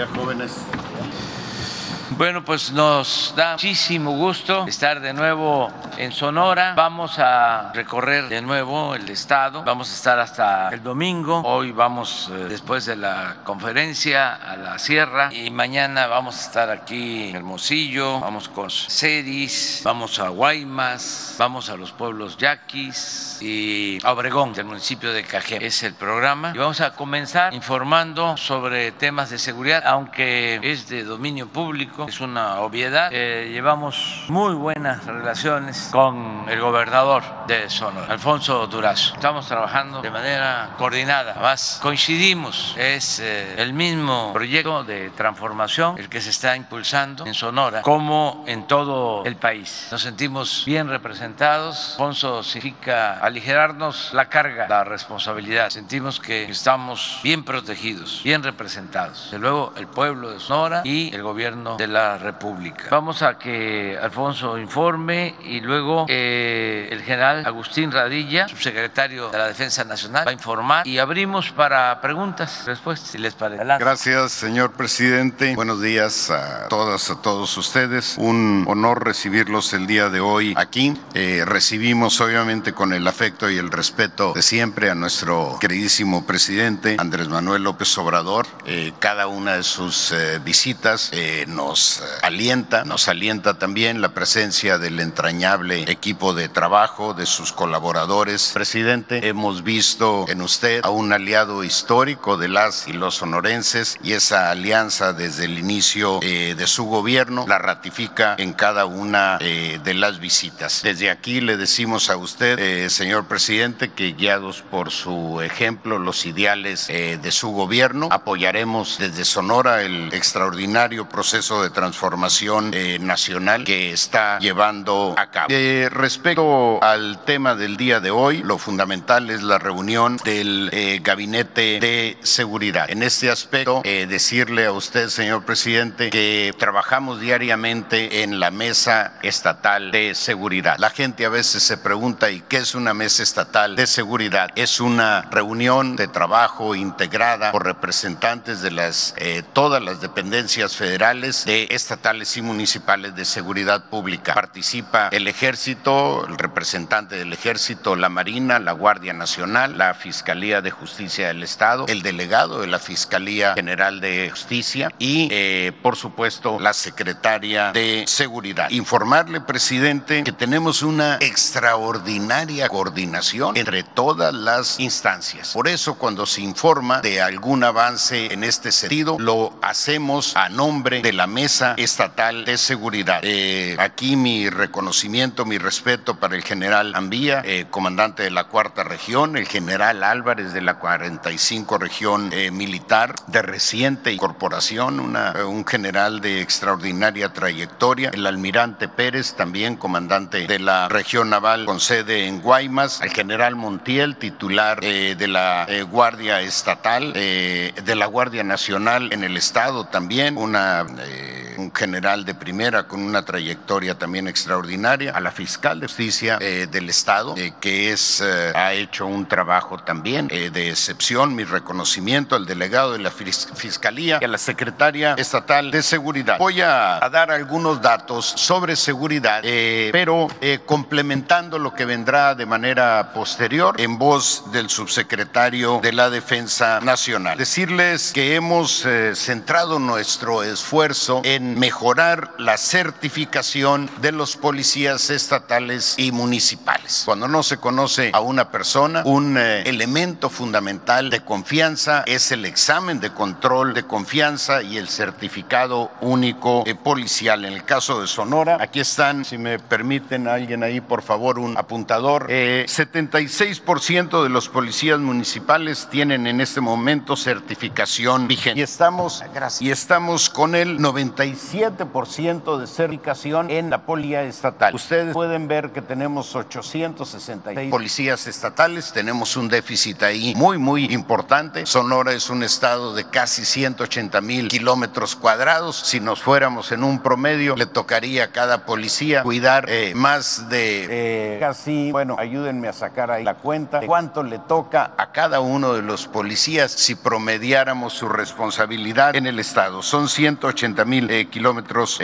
día, jóvenes. Bueno, pues nos da muchísimo gusto estar de nuevo en Sonora. Vamos a recorrer de nuevo el estado. Vamos a estar hasta el domingo. Hoy vamos, eh, después de la conferencia, a la sierra. Y mañana vamos a estar aquí en Hermosillo. Vamos con Cedis, vamos a Guaymas, vamos a los pueblos yaquis y a Obregón, del municipio de Cajé. Es el programa. Y vamos a comenzar informando sobre temas de seguridad, aunque es de dominio público es una obviedad. Eh, llevamos muy buenas relaciones con el gobernador de Sonora, Alfonso Durazo. Estamos trabajando de manera coordinada. Además, coincidimos. Es eh, el mismo proyecto de transformación el que se está impulsando en Sonora como en todo el país. Nos sentimos bien representados. Alfonso significa aligerarnos la carga, la responsabilidad. Sentimos que estamos bien protegidos, bien representados. De luego, el pueblo de Sonora y el gobierno de la República. Vamos a que Alfonso informe y luego eh, el general Agustín Radilla, subsecretario de la Defensa Nacional, va a informar y abrimos para preguntas, respuestas, si les parece. Gracias, señor presidente. Buenos días a todas, a todos ustedes. Un honor recibirlos el día de hoy aquí. Eh, recibimos obviamente con el afecto y el respeto de siempre a nuestro queridísimo presidente Andrés Manuel López Obrador. Eh, cada una de sus visitas nos eh, alienta, nos alienta también la presencia del entrañable equipo de trabajo de sus colaboradores. Presidente, hemos visto en usted a un aliado histórico de las y los sonorenses y esa alianza desde el inicio eh, de su gobierno la ratifica en cada una eh, de las visitas. Desde aquí le decimos a usted, señor presidente, que guiados por su ejemplo, los ideales de su gobierno, apoyaremos desde Sonora el extraordinario proceso de transformación eh, nacional que está llevando a cabo. Eh, respecto al tema del día de hoy, lo fundamental es la reunión del eh, Gabinete de Seguridad. En este aspecto, decirle a usted, señor presidente, que trabajamos diariamente en la Mesa Estatal de Seguridad. La gente a veces se pregunta, ¿y qué es una Mesa Estatal de Seguridad? Es una reunión de trabajo integrada por representantes de las, todas las dependencias federales estatales y municipales de seguridad pública. Participa el ejército, el representante del ejército, la Marina, la Guardia Nacional, la Fiscalía de Justicia del Estado, el delegado de la Fiscalía General de Justicia y, eh, por supuesto, la secretaria de Seguridad. Informarle, presidente, que tenemos una extraordinaria coordinación entre todas las instancias. Por eso, cuando se informa de algún avance en este sentido, lo hacemos a nombre de la estatal de seguridad. Eh, aquí mi reconocimiento, mi respeto para el general Ambía, eh, comandante de la cuarta región, el general Álvarez de la 45 región eh, militar de reciente incorporación, un general de extraordinaria trayectoria, el almirante Pérez, también comandante de la región naval con sede en Guaymas, el general Montiel, titular de la Guardia Estatal, de la Guardia Nacional en el Estado también, una un general de primera con una trayectoria también extraordinaria, a la fiscal de justicia eh, del Estado, eh, que es, eh, ha hecho un trabajo también de excepción, mi reconocimiento al delegado de la Fiscalía y a la secretaria estatal de Seguridad. Voy a, dar algunos datos sobre seguridad, pero complementando lo que vendrá de manera posterior en voz del subsecretario de la Defensa Nacional. Decirles que hemos centrado nuestro esfuerzo en mejorar la certificación de los policías estatales y municipales. Cuando no se conoce a una persona, un eh, elemento fundamental de confianza es el examen de control de confianza y el certificado único eh, policial. En el caso de Sonora, aquí están, si me permiten alguien ahí, por favor, un apuntador. 76% eh, de los policías municipales tienen en este momento certificación vigente. Y estamos, y estamos con el 95 97% de certificación en la policía estatal. Ustedes pueden ver que tenemos 866 policías estatales, tenemos un déficit ahí muy, muy importante. Sonora es un estado de casi 180 mil kilómetros cuadrados. Si nos fuéramos en un promedio, le tocaría a cada policía cuidar eh, más de eh, casi, bueno, ayúdenme a sacar ahí la cuenta cuánto le toca a cada uno de los policías si promediáramos su responsabilidad en el estado. Son 180 mil eh, kilómetros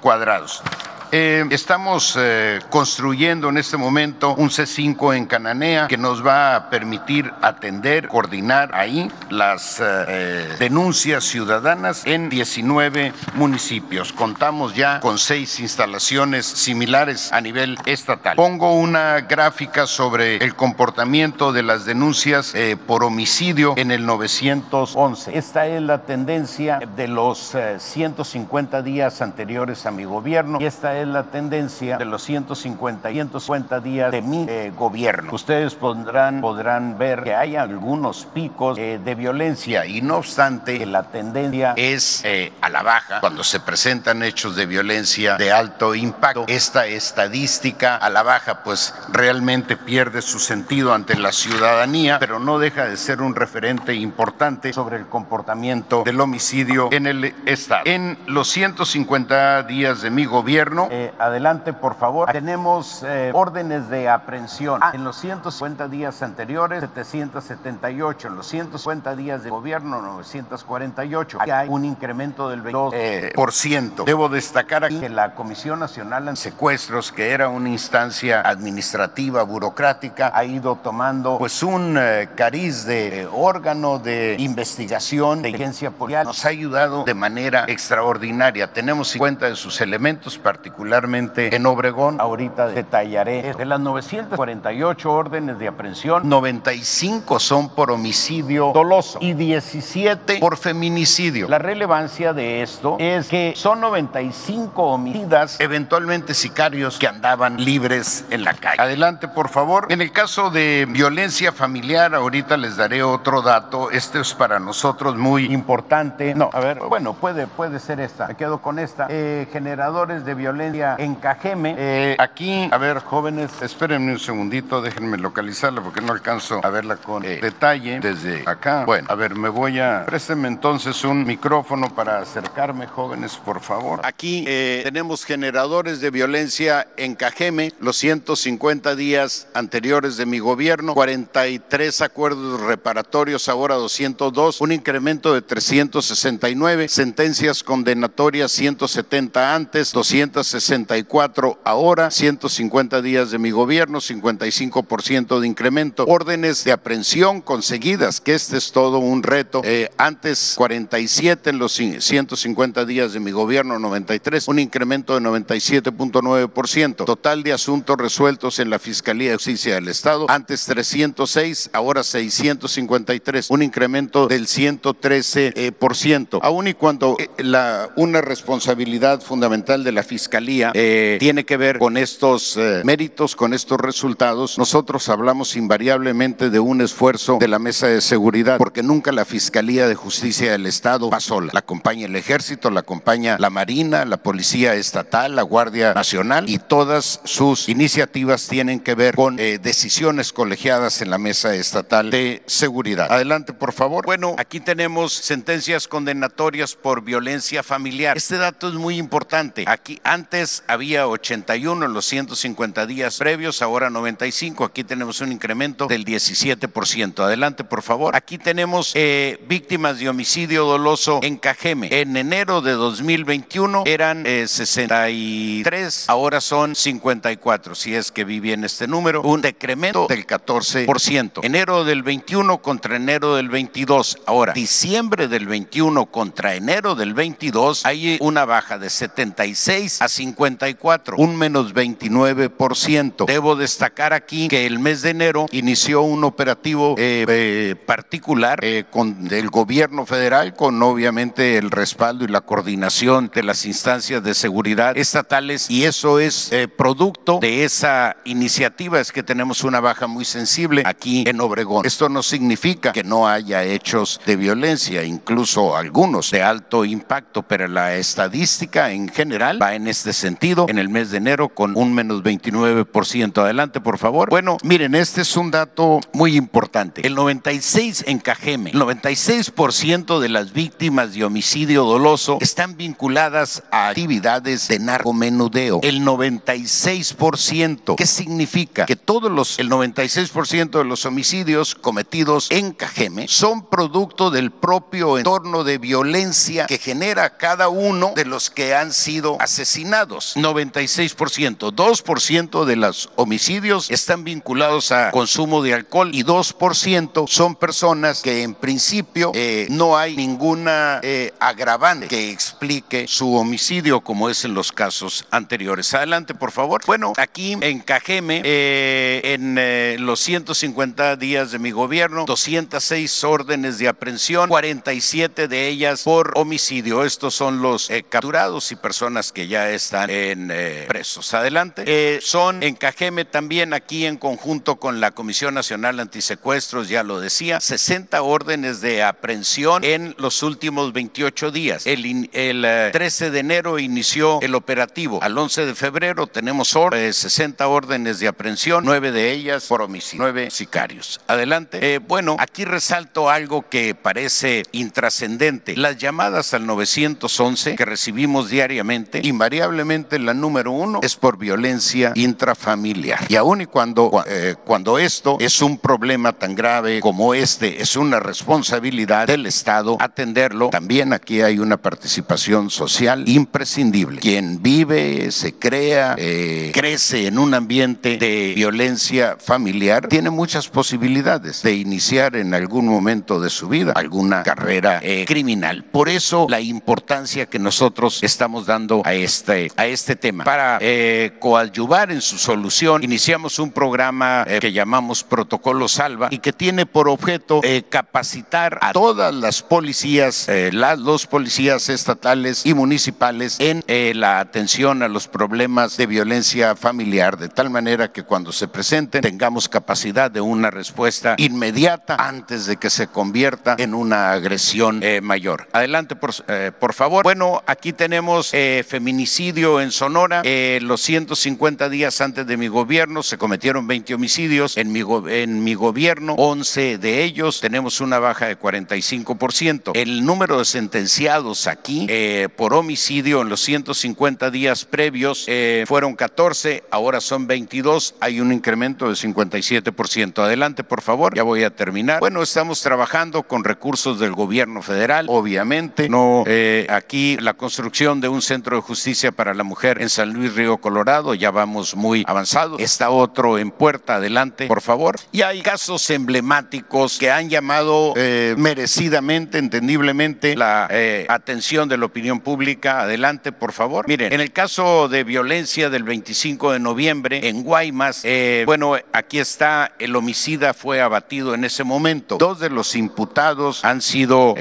cuadrados. Eh, estamos eh, construyendo en este momento un C5 en Cananea que nos va a permitir atender, coordinar ahí las eh, denuncias ciudadanas en 19 municipios. Contamos ya con seis instalaciones similares a nivel estatal. Pongo una gráfica sobre el comportamiento de las denuncias por homicidio en el 911. Esta es la tendencia de los 150 días anteriores a mi gobierno y esta es es la tendencia de los 150 y 150 días de mi eh, gobierno. Ustedes podrán, podrán ver que hay algunos picos eh, de violencia y no obstante la tendencia es eh, a la baja cuando se presentan hechos de violencia de alto impacto. Esta estadística a la baja pues realmente pierde su sentido ante la ciudadanía, pero no deja de ser un referente importante sobre el comportamiento del homicidio en el Estado. En los 150 días de mi gobierno, eh, adelante, por favor. Tenemos eh, órdenes de aprehensión. Ah, en los 150 días anteriores, 778. En los 150 días de gobierno, 948. Aquí hay un incremento del 22%. Eh, por ciento. Debo destacar aquí que la Comisión Nacional de Secuestros, que era una instancia administrativa, burocrática, ha ido tomando pues un cariz de órgano de investigación, de agencia policial. Nos ha ayudado de manera extraordinaria. Tenemos 50 de sus elementos particulares particularmente en Obregón. Ahorita detallaré. De las 948 órdenes de aprehensión, 95 son por homicidio doloso y 17 por feminicidio. La relevancia de esto es que son 95 homicidas, eventualmente sicarios que andaban libres en la calle. Adelante, por favor. En el caso de violencia familiar, ahorita les daré otro dato. Este es para nosotros muy importante. No, a ver, bueno, puede, puede ser esta. Me quedo con esta. Eh, generadores de violencia en Cajeme. Eh, aquí, a ver, jóvenes, espérenme un segundito, déjenme localizarla porque no alcanzo a verla con eh, detalle desde acá. Bueno, a ver, me voy a... Présteme entonces un micrófono para acercarme, jóvenes, por favor. Aquí eh, tenemos generadores de violencia en Cajeme, los 150 días anteriores de mi gobierno, 43 acuerdos reparatorios, ahora 202, un incremento de 369, sentencias condenatorias 170 antes, 260 64 ahora, 150 días de mi gobierno, 55% de incremento, órdenes de aprehensión conseguidas, que este es todo un reto. Eh, antes 47 en los 150 días de mi gobierno, 93, un incremento de 97.9%. Total de asuntos resueltos en la Fiscalía de Justicia del Estado, antes 306, ahora 653, un incremento del 113%. Aún y cuando eh, la, una responsabilidad fundamental de la Fiscalía eh, tiene que ver con estos eh, méritos, con estos resultados, nosotros hablamos invariablemente de un esfuerzo de la mesa de seguridad, porque nunca la Fiscalía de Justicia del Estado va sola. La acompaña el Ejército, la acompaña la Marina, la Policía Estatal, la Guardia Nacional y todas sus iniciativas tienen que ver con eh, decisiones colegiadas en la mesa estatal de seguridad. Adelante, por favor. Bueno, aquí tenemos sentencias condenatorias por violencia familiar. Este dato es muy importante. Aquí antes había 81 en los 150 días previos, ahora 95. Aquí tenemos un incremento del 17%. Adelante, por favor. Aquí tenemos eh, víctimas de homicidio doloso en Cajeme. En enero de 2021 eran 63, eh, ahora son 54, si es que vi bien este número, un decremento del 14%. Enero del 21 contra enero del 22. Ahora, diciembre del 21 contra enero del 22, hay una baja de 76 a 54, un menos 29%. Debo destacar aquí que el mes de enero inició un operativo eh, eh, particular eh, con el gobierno federal, con obviamente el respaldo y la coordinación de las instancias de seguridad estatales y eso es producto de esa iniciativa, es que tenemos una baja muy sensible aquí en Obregón. Esto no significa que no haya hechos de violencia, incluso algunos de alto impacto, pero la estadística en general va en este sentido en el mes de enero con un menos 29%. Adelante, por favor. Bueno, miren, este es un dato muy importante. El 96 en Cajeme, el 96% de las víctimas de homicidio doloso están vinculadas a actividades de narcomenudeo. El 96%. ¿Qué significa? Que todos los, el 96% de los homicidios cometidos en Cajeme son producto del propio entorno de violencia que genera cada uno de los que han sido asesinados. 96%. 2% de los homicidios están vinculados a consumo de alcohol y 2% son personas que en principio eh, no hay ninguna eh, agravante que explique su homicidio como es en los casos anteriores. Adelante, por favor. Bueno, aquí en Cajeme, eh, en los 150 días de mi gobierno, 206 órdenes de aprehensión, 47 de ellas por homicidio. Estos son los capturados y personas que ya están en presos. Adelante. son en Cajeme también aquí en conjunto con la Comisión Nacional Antisecuestros, ya lo decía, 60 órdenes de aprehensión en los últimos 28 días. El, el 13 eh, de enero inició el operativo. Al 11 de febrero tenemos 60 eh, órdenes de aprehensión, nueve de ellas por homicidio, nueve sicarios. Adelante. Eh, bueno, aquí resalto algo que parece intrascendente. Las llamadas al 911 que recibimos diariamente, invariablemente la número uno es por violencia intrafamiliar. Y aún y cuando, cuando esto es un problema tan grave como este, es una responsabilidad del Estado atenderlo. También aquí hay una participación social imprescindible. Quien vive, se crea, eh, crece en un ambiente de violencia familiar, tiene muchas posibilidades de iniciar en algún momento de su vida alguna carrera eh, criminal. Por eso la importancia que nosotros estamos dando a este, a este tema. Para eh, coadyuvar en su solución, iniciamos un programa que llamamos Protocolo Salva y que tiene por objeto eh, capacitar a todas las policías, eh, las, los policías estatales y municipales en eh, la atención a los problemas de violencia familiar, de tal manera que cuando se presenten tengamos capacidad de una respuesta inmediata antes de que se convierta en una agresión mayor. Adelante, por, por, favor. Bueno, aquí tenemos feminicidio en Sonora. los 150 días antes de mi gobierno se cometieron 20 homicidios. En mi, gobierno, 11 de ellos tenemos una baja de 45%. El número de sentenciados aquí eh, por homicidio en los 150 días previos eh, fueron 14, ahora son 22, hay un incremento de 57%. Adelante, por favor, ya voy a terminar. Bueno, estamos trabajando con recursos del gobierno federal, obviamente, no eh, aquí la construcción de un centro de justicia para la mujer en San Luis Río Colorado, ya vamos muy avanzados. Está otro en puerta, adelante, por favor. Y hay casos emblemáticos que han llamado eh, merecidamente, entendiblemente, la eh, atención de la opinión pública. Adelante, por favor. Miren, en el caso de violencia del 25 de noviembre en Guaymas, eh, bueno, aquí está, el homicida fue abatido en ese momento. Dos de los imputados han sido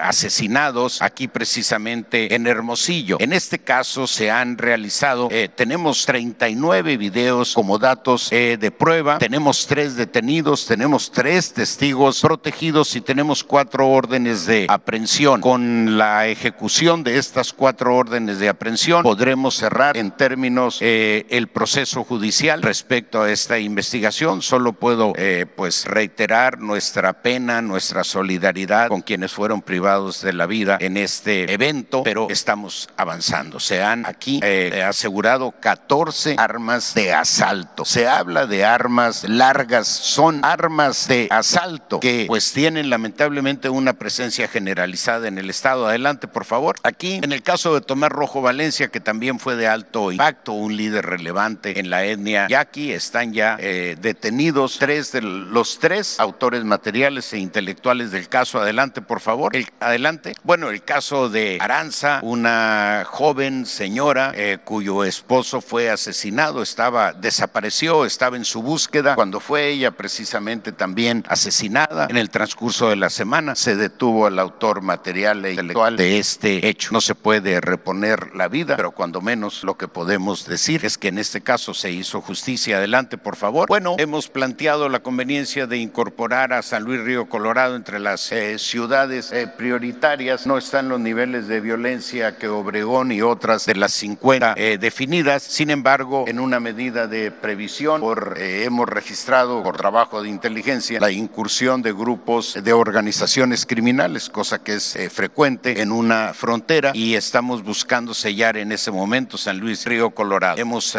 asesinados aquí precisamente en Hermosillo. En este caso se han realizado, tenemos 39 videos como datos de prueba, tenemos tres detenidos, tenemos tres testigos protegidos y tenemos cuatro órdenes de aprehensión. Con la ejecución de estas cuatro órdenes de aprehensión podremos cerrar en términos eh, el proceso judicial respecto a esta investigación. Solo puedo eh, pues reiterar nuestra pena, nuestra solidaridad con quienes fueron privados de la vida en este evento, pero estamos avanzando. Se han aquí eh, asegurado 14 armas de asalto. Se habla de armas largas, son armas de asalto que pues tienen lamentablemente una presencia generalizada en el estado. Adelante, por favor. Aquí, en el caso de Tomás Rojo Valencia, que también fue de alto impacto, un líder relevante en la etnia yaqui, están ya eh, detenidos tres de los tres autores materiales e intelectuales del caso. Adelante, por favor. adelante. Bueno, el caso de Aranza, una joven señora señora eh, cuyo esposo fue asesinado, estaba desapareció, estaba en su búsqueda cuando fue ella precisamente también asesinada. En el transcurso de la semana se detuvo al autor material e intelectual de este hecho. No se puede reponer la vida, pero cuando menos lo que podemos decir es que en este caso se hizo justicia. Adelante, por favor. Bueno, hemos planteado la conveniencia de incorporar a San Luis Río Colorado entre las eh, ciudades eh, prioritarias. No están los niveles de violencia que Obregón y otras de las 50 eh, definidas. Sin embargo, en una medida de previsión, por, hemos registrado por trabajo de inteligencia la incursión de grupos de organizaciones criminales, cosa que es frecuente en una frontera y estamos buscando sellar en ese momento San Luis Río Colorado. Hemos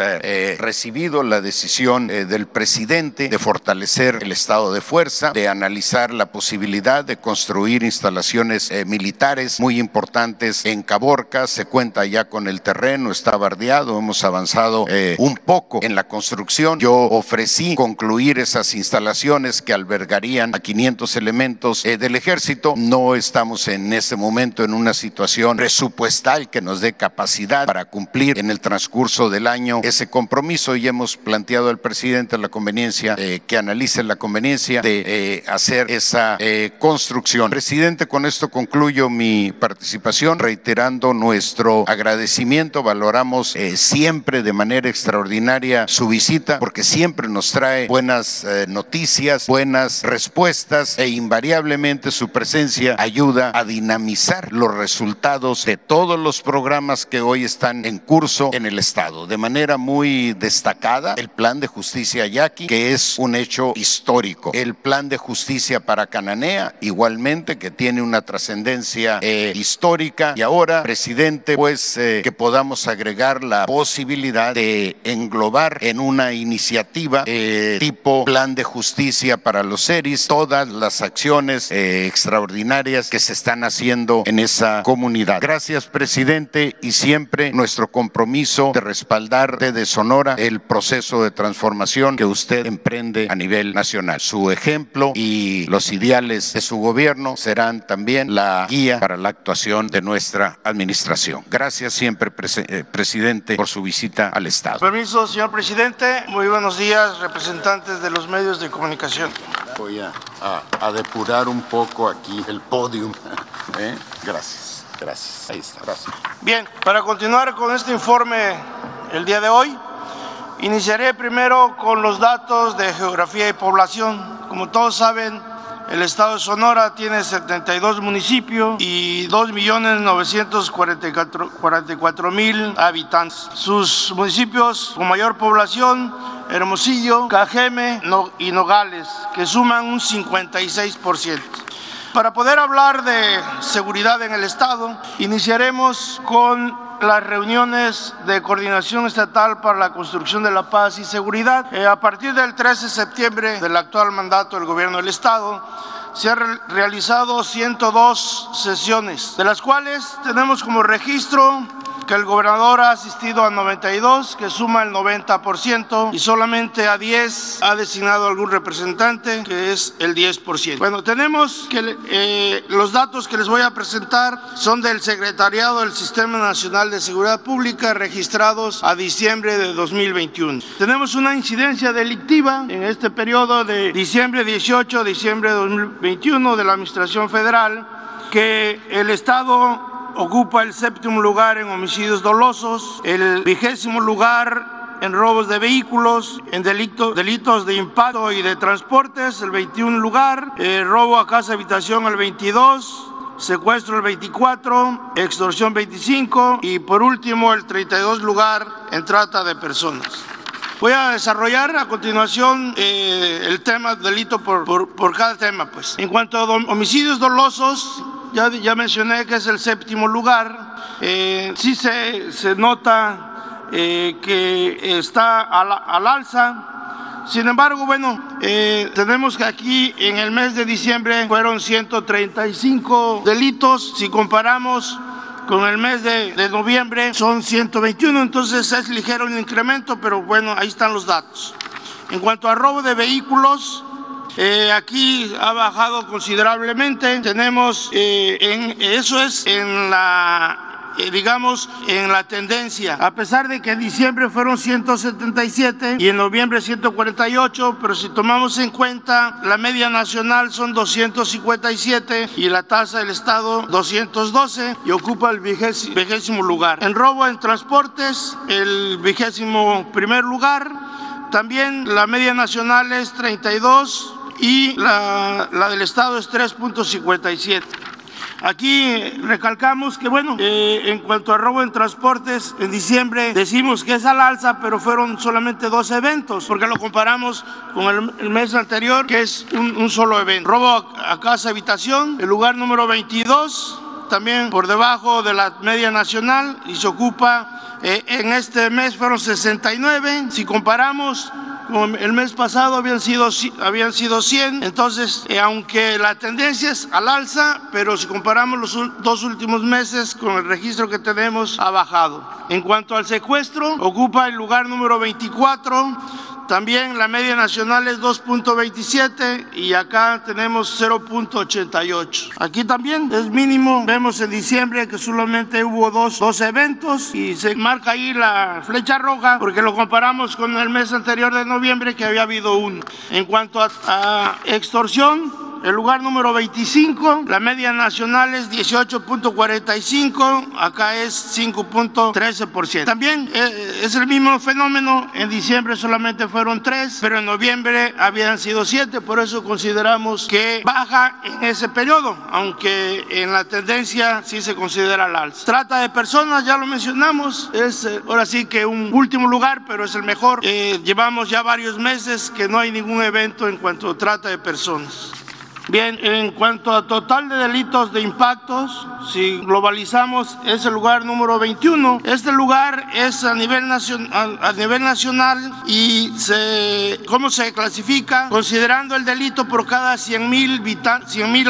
recibido la decisión del presidente de fortalecer el estado de fuerza, de analizar la posibilidad de construir instalaciones eh, militares muy importantes en Caborca. Se cuenta ya con el terreno, está bardeado, hemos avanzado eh, un poco en la construcción. Yo ofrecí concluir esas instalaciones que albergarían a 500 elementos eh, del ejército. No estamos en ese momento en una situación presupuestal que nos dé capacidad para cumplir en el transcurso del año ese compromiso y hemos planteado al presidente la conveniencia que analice la conveniencia de hacer esa eh, construcción. Presidente, con esto concluyo mi participación, reiterando nuestro agradecimiento. Valoramos eh, siempre de manera extraordinaria su visita, porque siempre nos trae buenas eh, noticias, buenas respuestas e invariablemente su presencia ayuda a dinamizar los resultados de todos los programas que hoy están en curso en el Estado. De manera muy destacada, el plan de justicia yaqui, que es un hecho histórico. El plan de justicia para Cananea, igualmente, que tiene una trascendencia eh, histórica. Y ahora, presidente, pues que podamos agregar la posibilidad de englobar en una iniciativa eh, tipo plan de justicia para los seres todas las acciones extraordinarias que se están haciendo en esa comunidad. Gracias, presidente, y siempre nuestro compromiso de respaldar de Sonora el proceso de transformación que usted emprende a nivel nacional. Su ejemplo y los ideales de su gobierno serán también la guía para la actuación de nuestra administración. Gracias siempre, eh, presidente, por su visita al Estado. Permiso, señor presidente. Muy buenos días, representantes de los medios de comunicación. Voy a, depurar un poco aquí el podium. ¿eh? Gracias, gracias. Ahí está, gracias. Bien, para continuar con este informe el día de hoy, iniciaré primero con los datos de geografía y población. Como todos saben, el estado de Sonora tiene 72 municipios y 2.944.000 habitantes. Sus municipios con mayor población, Hermosillo, Cajeme y Nogales, que suman un 56%. Para poder hablar de seguridad en el Estado, iniciaremos con las reuniones de coordinación estatal para la construcción de la paz y seguridad. Eh, a partir del 13 de septiembre del actual mandato del gobierno del Estado, se han realizado 102 sesiones, de las cuales tenemos como registro que el gobernador ha asistido a 92, que suma el 90%, y solamente a 10 ha designado algún representante, que es el 10%. Bueno, tenemos que eh, los datos que les voy a presentar son del Secretariado del Sistema Nacional de Seguridad Pública registrados a diciembre de 2021. Tenemos una incidencia delictiva en este periodo de diciembre 18 a diciembre de 2021 de la Administración Federal que el Estado ocupa el séptimo lugar en homicidios dolosos, el vigésimo lugar en robos de vehículos, en delitos de impacto y de transportes, el 21 lugar, eh, robo a casa habitación el 22, secuestro el 24, extorsión 25 y por último el 32 lugar en trata de personas. Voy a desarrollar a continuación eh, el tema delito por, por, cada tema. Pues. En cuanto a homicidios dolosos, ya, mencioné que es el séptimo lugar. Eh, sí se, se nota eh, que está al, alza. Sin embargo, bueno, eh, tenemos que aquí en el mes de diciembre fueron 135 delitos. Si comparamos con el mes de, de, noviembre son 121, entonces es ligero el incremento, pero bueno, ahí están los datos. En cuanto a robo de vehículos, eh, aquí ha bajado considerablemente. Tenemos, eh, en, eso es en la eh, digamos, en la tendencia. A pesar de que en diciembre fueron 177 y en noviembre 148, pero si tomamos en cuenta la media nacional son 257 y la tasa del Estado 212 y ocupa el vigésimo lugar. En robo en transportes, el vigésimo primer lugar. También la media nacional es 32 y la, del Estado es 3.57. Aquí recalcamos que, bueno, eh, en cuanto a robo en transportes, en diciembre decimos que es al alza, pero fueron solamente dos eventos, porque lo comparamos con el, mes anterior, que es un, solo evento. Robo a, casa habitación, el lugar número 22, también por debajo de la media nacional, y se ocupa, eh, en este mes fueron 69. Si comparamos el mes pasado habían sido, habían sido 100, entonces eh, aunque la tendencia es al alza, pero si comparamos los dos últimos meses con el registro que tenemos, ha bajado. En cuanto al secuestro, ocupa el lugar número 24 también la media nacional es 2.27 y acá tenemos 0.88. Aquí también es mínimo. Vemos en diciembre que solamente hubo dos, dos eventos y se marca ahí la flecha roja porque lo comparamos con el mes anterior de noviembre que había habido uno. En cuanto a extorsión, el lugar número 25, la media nacional es 18.45, acá es 5.13%. También eh, es el mismo fenómeno, en diciembre solamente fueron tres, pero en noviembre habían sido siete, por eso consideramos que baja en ese periodo, aunque en la tendencia sí se considera la alza. Trata de personas, ya lo mencionamos, es eh, ahora sí que un último lugar, pero es el mejor. Eh, llevamos ya varios meses que no hay ningún evento en cuanto trata de personas. Bien, en cuanto a total de delitos de impactos, si globalizamos es el lugar número 21. Este lugar es a nivel, nacional, a nivel nacional y se, ¿cómo se clasifica? Considerando el delito por cada 100 mil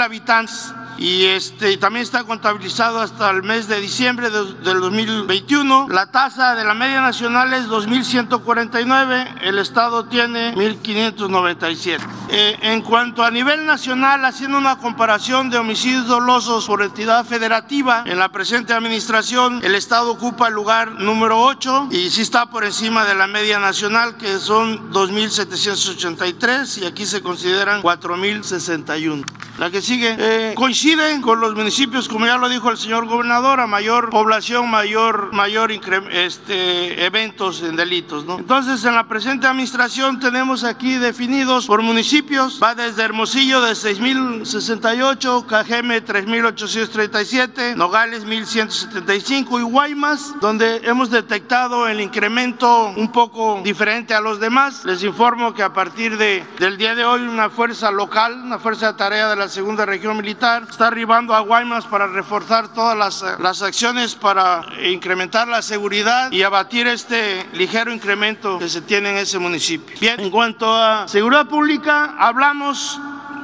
habitantes y este también está contabilizado hasta el mes de diciembre del 2021. La tasa de la media nacional es 2.149, el Estado tiene 1.597. Eh, en cuanto a nivel nacional, haciendo una comparación de homicidios dolosos por entidad federativa, en la presente administración el Estado ocupa el lugar número 8 y sí está por encima de la media nacional que son 2.783 y aquí se consideran 4.061. La que sigue eh, coinciden con los municipios, como ya lo dijo el señor gobernador, a mayor población, mayor, mayor este, eventos en delitos. ¿no? Entonces, en la presente administración tenemos aquí definidos por municipios, va desde Hermosillo de 6.068, Cajeme 3.837, Nogales 1.175 y Guaymas, donde hemos detectado el incremento un poco diferente a los demás. Les informo que a partir de, del día de hoy una fuerza local, una fuerza de tarea de la segunda región militar, está arribando a Guaymas para reforzar todas las, las acciones para incrementar la seguridad y abatir este ligero incremento que se tiene en ese municipio. Bien, en cuanto a seguridad pública, hablamos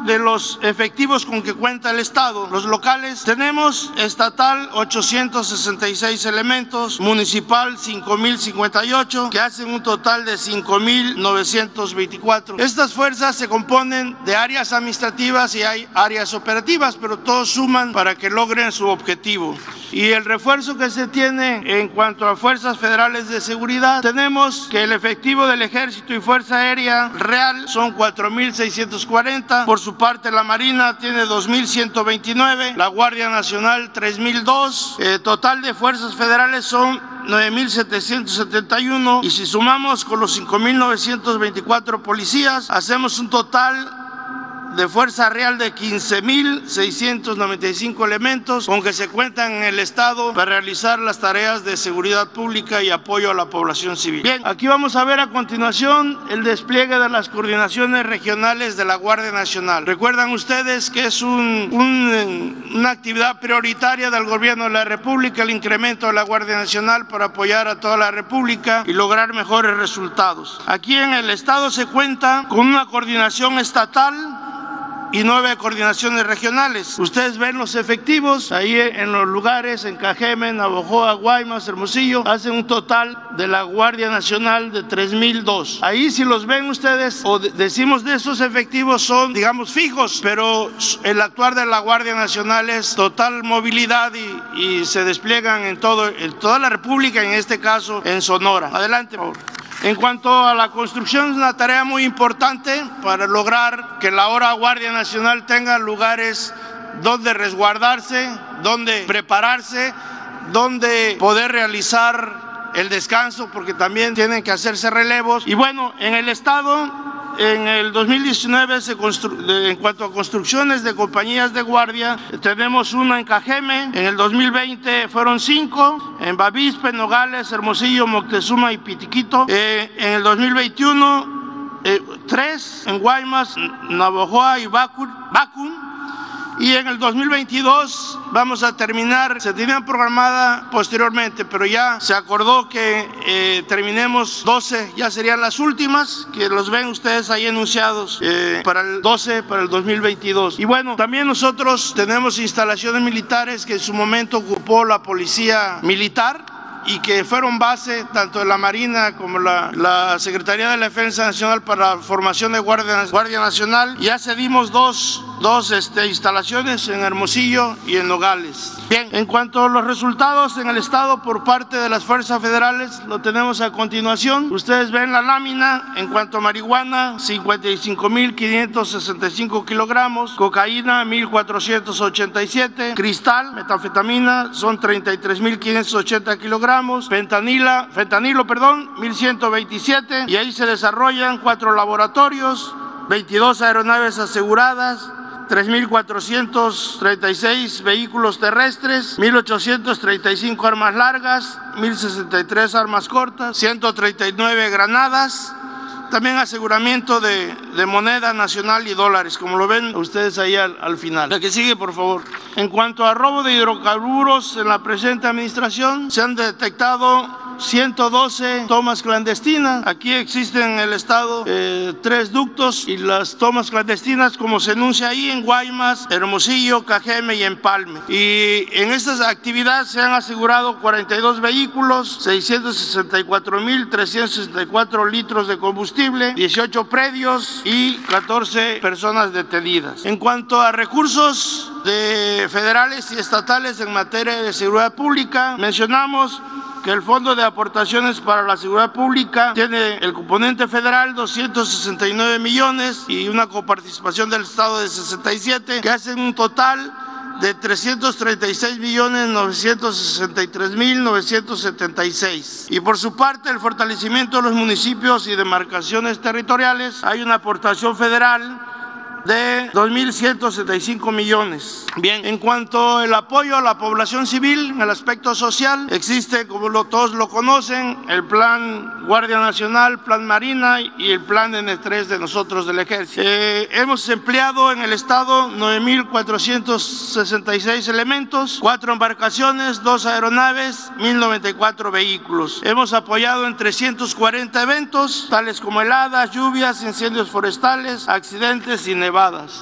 de los efectivos con que cuenta el Estado. Los locales tenemos estatal 866 elementos, municipal 5058, que hacen un total de 5924. Estas fuerzas se componen de áreas administrativas y hay áreas operativas, pero todos suman para que logren su objetivo. Y el refuerzo que se tiene en cuanto a fuerzas federales de seguridad, tenemos que el efectivo del ejército y fuerza aérea real son 4.640. Por su parte, la Marina tiene 2.129, la Guardia Nacional 3.002. Eh, total de fuerzas federales son 9.771 y si sumamos con los 5.924 policías, hacemos un total de Fuerza Real de 15.695 elementos con que se cuentan en el Estado para realizar las tareas de seguridad pública y apoyo a la población civil. Bien, aquí vamos a ver a continuación el despliegue de las coordinaciones regionales de la Guardia Nacional. Recuerdan ustedes que es una actividad prioritaria del Gobierno de la República el incremento de la Guardia Nacional para apoyar a toda la República y lograr mejores resultados. Aquí en el Estado se cuenta con una coordinación estatal y nueve coordinaciones regionales. Ustedes ven los efectivos ahí en los lugares, en Cajeme, Navojoa, Guaymas, Hermosillo, hacen un total de la Guardia Nacional de 3.002. Ahí si los ven ustedes, o decimos de esos efectivos son, digamos, fijos, pero el actuar de la Guardia Nacional es total movilidad y, se despliegan en, todo, en toda la República, en este caso en Sonora. Adelante, por favor. En cuanto a la construcción, es una tarea muy importante para lograr que la hora Guardia Nacional tenga lugares donde resguardarse, donde prepararse, donde poder realizar el descanso, porque también tienen que hacerse relevos. Y bueno, en el Estado en el 2019, se en cuanto a construcciones de compañías de guardia, tenemos una en Cajeme, en el 2020 fueron cinco, en Bavispe, Nogales, Hermosillo, Moctezuma y Pitiquito. Eh, en el 2021, eh, tres en Guaymas, Navojoa y Bacun y en el 2022 vamos a terminar, se tenía programada posteriormente, pero ya se acordó que eh, terminemos 12, ya serían las últimas, que los ven ustedes ahí anunciados eh, para el 12, para el 2022. Y bueno, también nosotros tenemos instalaciones militares que en su momento ocupó la policía militar y que fueron base tanto de la Marina como la, la Secretaría de la Defensa Nacional para la formación de Guardia, Guardia Nacional. Ya cedimos dos dos este, instalaciones en Hermosillo y en Nogales. Bien, en cuanto a los resultados en el Estado por parte de las fuerzas federales, lo tenemos a continuación. Ustedes ven la lámina en cuanto a marihuana, 55.565 kilogramos, cocaína, 1.487, cristal, metanfetamina, son 33.580 kilogramos, fentanila, fentanilo, perdón, 1.127, y ahí se desarrollan cuatro laboratorios, 22 aeronaves aseguradas, 3.436 vehículos terrestres, 1.835 armas largas, 1.063 armas cortas, 139 granadas, también aseguramiento de, moneda nacional y dólares, como lo ven ustedes ahí al, al, final. La que sigue, por favor. En cuanto a robo de hidrocarburos en la presente administración, se han detectado 112 tomas clandestinas. Aquí existen en el estado eh, tres ductos y las tomas clandestinas, como se enuncia ahí en Guaymas, Hermosillo, Cajeme y Empalme. Y en estas actividades se han asegurado 42 vehículos, 664.364 litros de combustible, 18 predios y 14 personas detenidas. En cuanto a recursos de federales y estatales en materia de seguridad pública, mencionamos que el Fondo de Aportaciones para la Seguridad Pública tiene el componente federal 269 millones y una coparticipación del Estado de 67, que hacen un total de 336 millones 963 mil 976. Y por su parte, el fortalecimiento de los municipios y demarcaciones territoriales, hay una aportación federal de 2.175 millones. Bien, en cuanto al apoyo a la población civil, en el aspecto social, existe, como lo, todos lo conocen, el plan Guardia Nacional, plan Marina y el plan N3 de nosotros del Ejército. Eh, hemos empleado en el Estado 9.466 elementos, cuatro embarcaciones, dos aeronaves, 1.094 vehículos. Hemos apoyado en 340 eventos, tales como heladas, lluvias, incendios forestales, accidentes y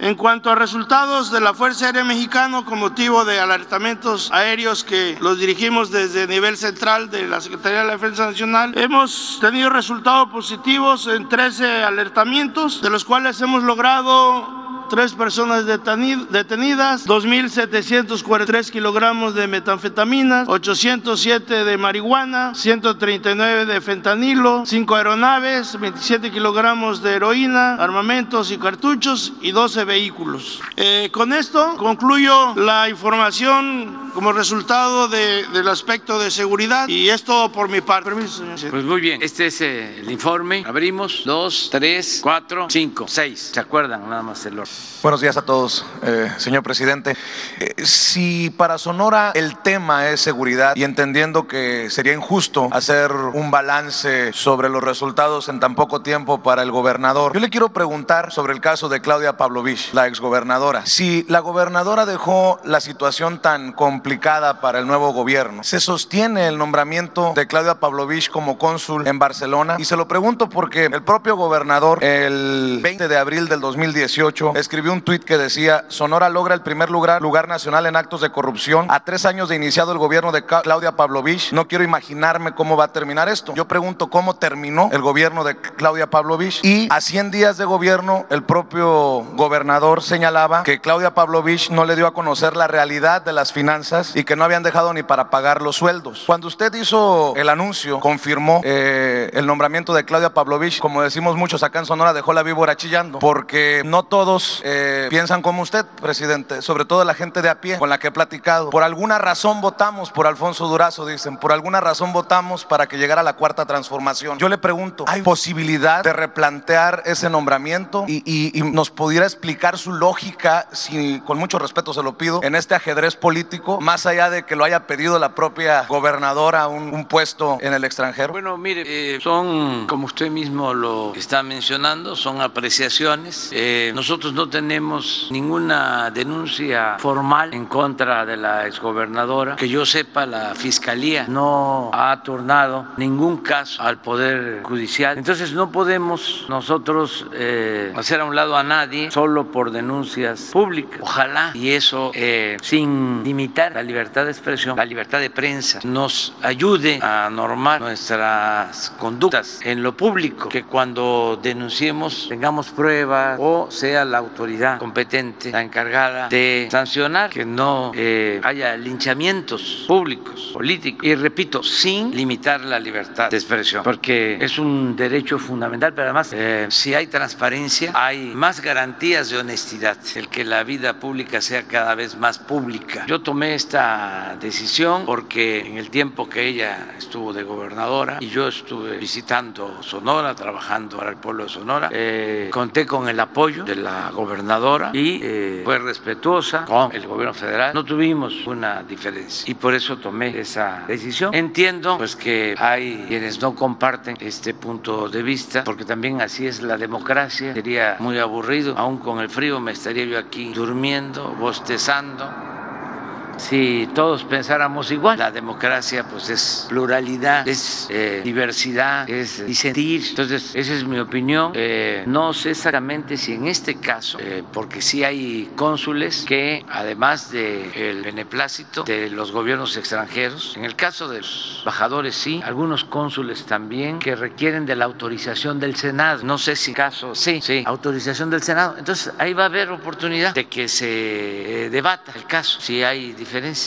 en cuanto a resultados de la Fuerza Aérea Mexicana con motivo de alertamientos aéreos que los dirigimos desde el nivel central de la Secretaría de la Defensa Nacional, hemos tenido resultados positivos en 13 alertamientos, de los cuales hemos logrado tres personas detenidas, 2.743 kilogramos de metanfetaminas, 807 de marihuana, 139 de fentanilo, 5 aeronaves, 27 kilogramos de heroína, armamentos y cartuchos y 12 vehículos. Eh, con esto concluyo la información como resultado del aspecto de seguridad y es todo por mi parte. Permiso, señor. Pues muy bien, este es el informe. Abrimos dos, tres, cuatro, cinco, seis. ¿Se acuerdan? Nada más el orden. Buenos días a todos, eh, señor presidente. Eh, si para Sonora el tema es seguridad y entendiendo que sería injusto hacer un balance sobre los resultados en tan poco tiempo para el gobernador, yo le quiero preguntar sobre el caso de Claudia Pavlovich, la exgobernadora. Si la gobernadora dejó la situación tan complicada para el nuevo gobierno, ¿se sostiene el nombramiento de Claudia Pavlovich como cónsul en Barcelona? Y se lo pregunto porque el propio gobernador el 20 de abril del 2018 es escribió un tuit que decía, Sonora logra el primer lugar, lugar nacional en actos de corrupción. A tres años de iniciado el gobierno de Claudia Pavlovich, no quiero imaginarme cómo va a terminar esto. Yo pregunto cómo terminó el gobierno de Claudia Pavlovich y a 100 días de gobierno el propio gobernador señalaba que Claudia Pavlovich no le dio a conocer la realidad de las finanzas y que no habían dejado ni para pagar los sueldos. Cuando usted hizo el anuncio, confirmó eh, el nombramiento de Claudia Pavlovich, como decimos muchos acá en Sonora, dejó la víbora chillando, porque no todos eh, piensan como usted, presidente, sobre todo la gente de a pie con la que he platicado. Por alguna razón votamos por Alfonso Durazo, dicen, por alguna razón votamos para que llegara la cuarta transformación. Yo le pregunto, ¿hay posibilidad de replantear ese nombramiento y, nos pudiera explicar su lógica, si con mucho respeto se lo pido, en este ajedrez político, más allá de que lo haya pedido la propia gobernadora un, puesto en el extranjero? Bueno, mire, eh, son, como usted mismo lo está mencionando, son apreciaciones. Eh, nosotros no tenemos ninguna denuncia formal en contra de la exgobernadora. Que yo sepa, la fiscalía no ha turnado ningún caso al Poder Judicial. Entonces no podemos nosotros eh, hacer a un lado a nadie solo por denuncias públicas. Ojalá. Y eso, sin limitar la libertad de expresión, la libertad de prensa, nos ayude a normar nuestras conductas en lo público, que cuando denunciemos tengamos pruebas o sea la autoridad competente la encargada de sancionar, que no eh, haya linchamientos públicos, políticos, y repito, sin limitar la libertad de expresión, porque es un derecho fundamental, pero además eh, si hay transparencia, hay más garantías de honestidad, el que la vida pública sea cada vez más pública. Yo tomé esta decisión porque en el tiempo que ella estuvo de gobernadora y yo estuve visitando Sonora, trabajando para el pueblo de Sonora, eh, conté con el apoyo de la gobernadora y eh, fue respetuosa con el gobierno federal. No tuvimos una diferencia y por eso tomé esa decisión. Entiendo pues que hay quienes no comparten este punto de vista porque también así es la democracia. Sería muy aburrido, aún con el frío me estaría yo aquí durmiendo, bostezando si todos pensáramos igual. La democracia pues es pluralidad, es eh, diversidad, es disentir. Entonces, esa es mi opinión. Eh, no sé exactamente si en este caso, eh, porque sí hay cónsules que además del beneplácito de los gobiernos extranjeros, en el caso de los embajadores sí, algunos cónsules también que requieren de la autorización del Senado. No sé si caso, sí, sí, autorización del Senado. Entonces, ahí va a haber oportunidad de que se debata el caso, si hay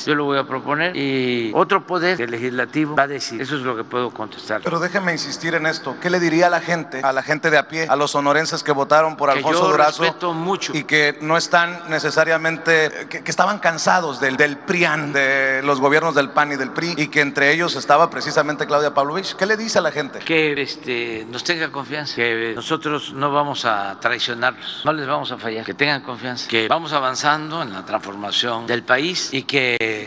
yo lo voy a proponer y otro poder, el legislativo, va a decir. Eso es lo que puedo contestar. Pero déjeme insistir en esto. ¿Qué le diría a la gente, a la gente de a pie, a los sonorenses que votaron por Alfonso Durazo? mucho. Y que no están necesariamente, que, estaban cansados del, del PRIAN, de los gobiernos del PAN y del PRI, y que entre ellos estaba precisamente Claudia Pavlovich. ¿Qué le dice a la gente? Que este, nos tenga confianza, que nosotros no vamos a traicionarlos, no les vamos a fallar, que tengan confianza, que vamos avanzando en la transformación del país y que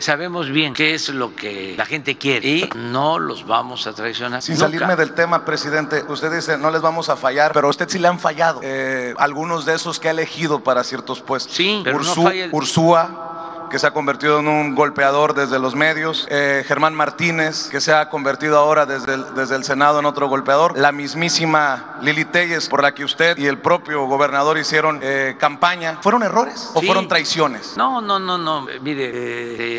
sabemos bien qué es lo que la gente quiere y no los vamos a traicionar. Sin salirme del tema, presidente, usted dice no les vamos a fallar, pero a usted sí le han fallado eh, algunos de esos que ha elegido para ciertos puestos. Sí, pero no falla Ursúa que se ha convertido en un golpeador desde los medios, eh, Germán Martínez, que se ha convertido ahora desde el, desde el Senado en otro golpeador, la mismísima Lili Telles, por la que usted y el propio gobernador hicieron eh, campaña. ¿Fueron errores o fueron traiciones? No, no, no, no. Mire,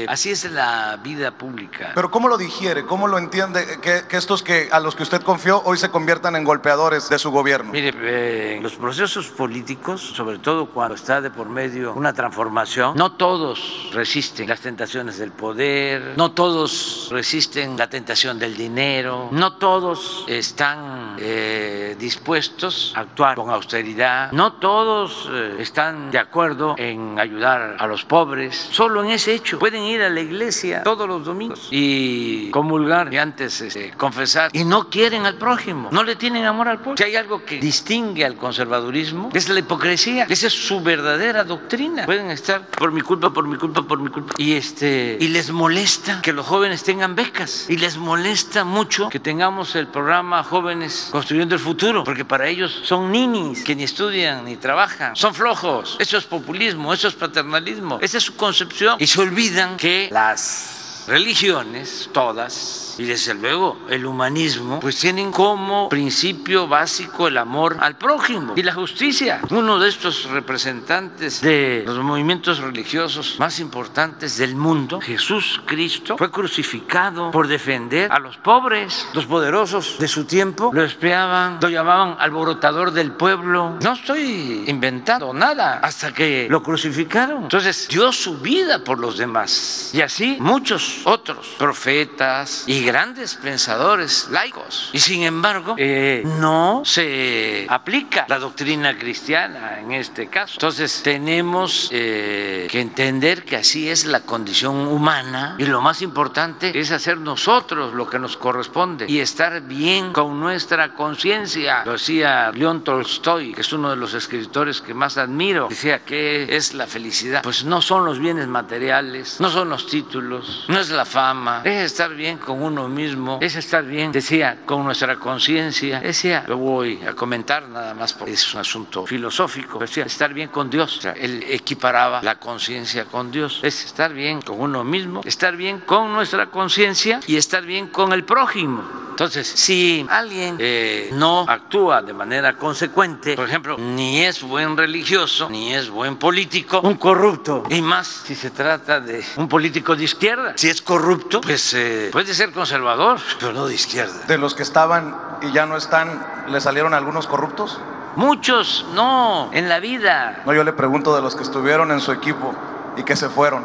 eh, así es la vida pública. Pero ¿cómo lo digiere? ¿Cómo lo entiende que, estos que a los que usted confió hoy se conviertan en golpeadores de su gobierno? Mire, los procesos políticos, sobre todo cuando está de por medio una transformación, no todos resisten las tentaciones del poder, no todos resisten la tentación del dinero, no todos están eh, dispuestos a actuar con austeridad, no todos eh, están de acuerdo en ayudar a los pobres. Solo en ese hecho pueden ir a la iglesia todos los domingos y comulgar y antes este, confesar y no quieren al prójimo, no le tienen amor al pueblo. Si hay algo que distingue al conservadurismo es la hipocresía, esa es su verdadera doctrina. Pueden estar por mi culpa, por mi culpa por mi culpa. Y este y les molesta que los jóvenes tengan becas y les molesta mucho que tengamos el programa Jóvenes Construyendo el Futuro, porque para ellos son ninis que ni estudian ni trabajan, son flojos. Eso es populismo, eso es paternalismo, esa es su concepción y se olvidan que las religiones, todas, y desde luego el humanismo, pues tienen como principio básico el amor al prójimo y la justicia. Uno de estos representantes de los movimientos religiosos más importantes del mundo, Jesús Cristo, fue crucificado por defender a los pobres, los poderosos de su tiempo, lo espiaban, lo llamaban alborotador del pueblo. No estoy inventando nada hasta que lo crucificaron. Entonces dio su vida por los demás. Y así muchos otros profetas y grandes pensadores laicos. Y sin embargo, eh, no se aplica la doctrina cristiana en este caso. Entonces, tenemos eh, que entender que así es la condición humana y lo más importante es hacer nosotros lo que nos corresponde y estar bien con nuestra conciencia. Lo decía León Tolstoy, que es uno de los escritores que más admiro. Decía que es la felicidad. Pues no son los bienes materiales, no son los títulos, no es la fama, es estar bien con un uno mismo, es estar bien, decía, con nuestra conciencia, decía, lo voy a comentar nada más porque es un asunto filosófico, decía, estar bien con Dios, o sea, él equiparaba la conciencia con Dios, es estar bien con uno mismo, estar bien con nuestra conciencia y estar bien con el prójimo. Entonces, si alguien eh, no actúa de manera consecuente, por ejemplo, ni es buen religioso, ni es buen político, un corrupto, y más si se trata de un político de izquierda, si es corrupto, pues eh, puede ser conservador, pero no de izquierda. De los que estaban y ya no están, ¿le salieron algunos corruptos? Muchos no, en la vida. No, yo le pregunto de los que estuvieron en su equipo y que se fueron.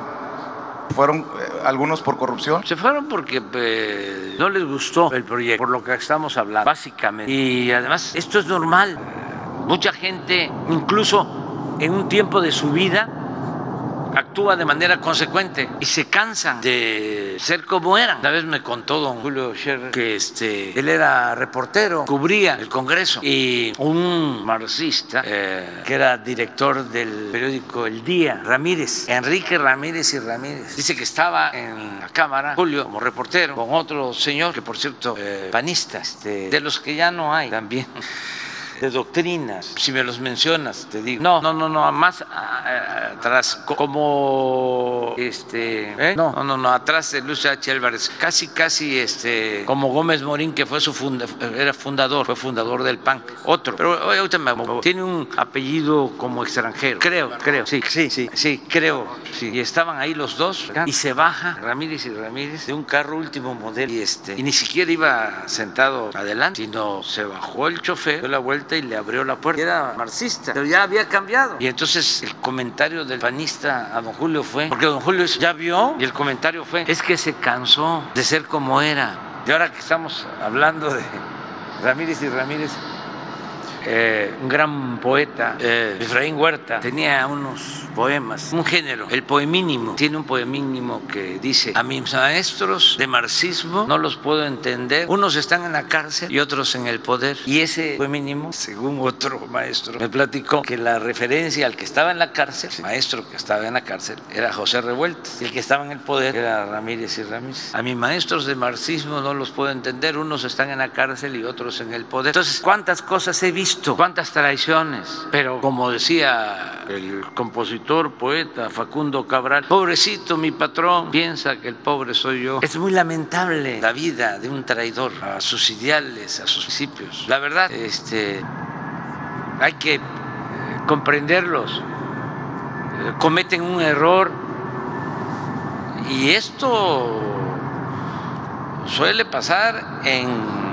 ¿Fueron eh, algunos por corrupción? Se fueron porque eh, no les gustó el proyecto, por lo que estamos hablando, básicamente. Y además, esto es normal. Mucha gente, incluso en un tiempo de su vida, actúa de manera consecuente y se cansan de ser como eran. Una vez me contó don Julio Scherer que este, él era reportero, cubría el Congreso y un marxista eh, que era director del periódico El Día, Ramírez, Enrique Ramírez y Ramírez, dice que estaba en la Cámara, Julio, como reportero, con otro señor que por cierto, eh, panista, este, de los que ya no hay también de doctrinas. Si me los mencionas, te digo. No, no, no, no, más atrás, como este, ¿eh? no, no, no, atrás de Luis H. Álvarez, casi, casi este, como Gómez Morín, que fue su funda, era fundador, fue fundador del PAN. Otro, pero ahorita me tiene un apellido como extranjero, creo, creo, sí, sí, sí, sí, creo, sí. Y estaban ahí los dos y se baja Ramírez y Ramírez de un carro último modelo y este, y ni siquiera iba sentado adelante, sino se bajó el chofer, dio la vuelta y le abrió la puerta. Era marxista, pero ya había cambiado. Y entonces el comentario del panista a don Julio fue, porque don Julio ya vio, y el comentario fue, es que se cansó de ser como era. Y ahora que estamos hablando de Ramírez y Ramírez, eh, un gran poeta, eh, Efraín Huerta, tenía unos poemas, un género, el poemínimo. Tiene un poemínimo que dice, a mis maestros de marxismo no los puedo entender, unos están en la cárcel y otros en el poder. Y ese poemínimo, según otro maestro, me platicó que la referencia al que estaba en la cárcel, el maestro que estaba en la cárcel, era José Revueltas, y el que estaba en el poder era Ramírez y Ramírez. A mis maestros de marxismo no los puedo entender, unos están en la cárcel y otros en el poder. Entonces, ¿cuántas cosas he visto? ¿Cuántas traiciones? Pero como decía el compositor, poeta Facundo Cabral, pobrecito mi patrón, piensa que el pobre soy yo. Es muy lamentable la vida de un traidor a sus ideales, a sus principios. La verdad, este, hay que eh, comprenderlos. Eh, cometen un error y esto suele pasar en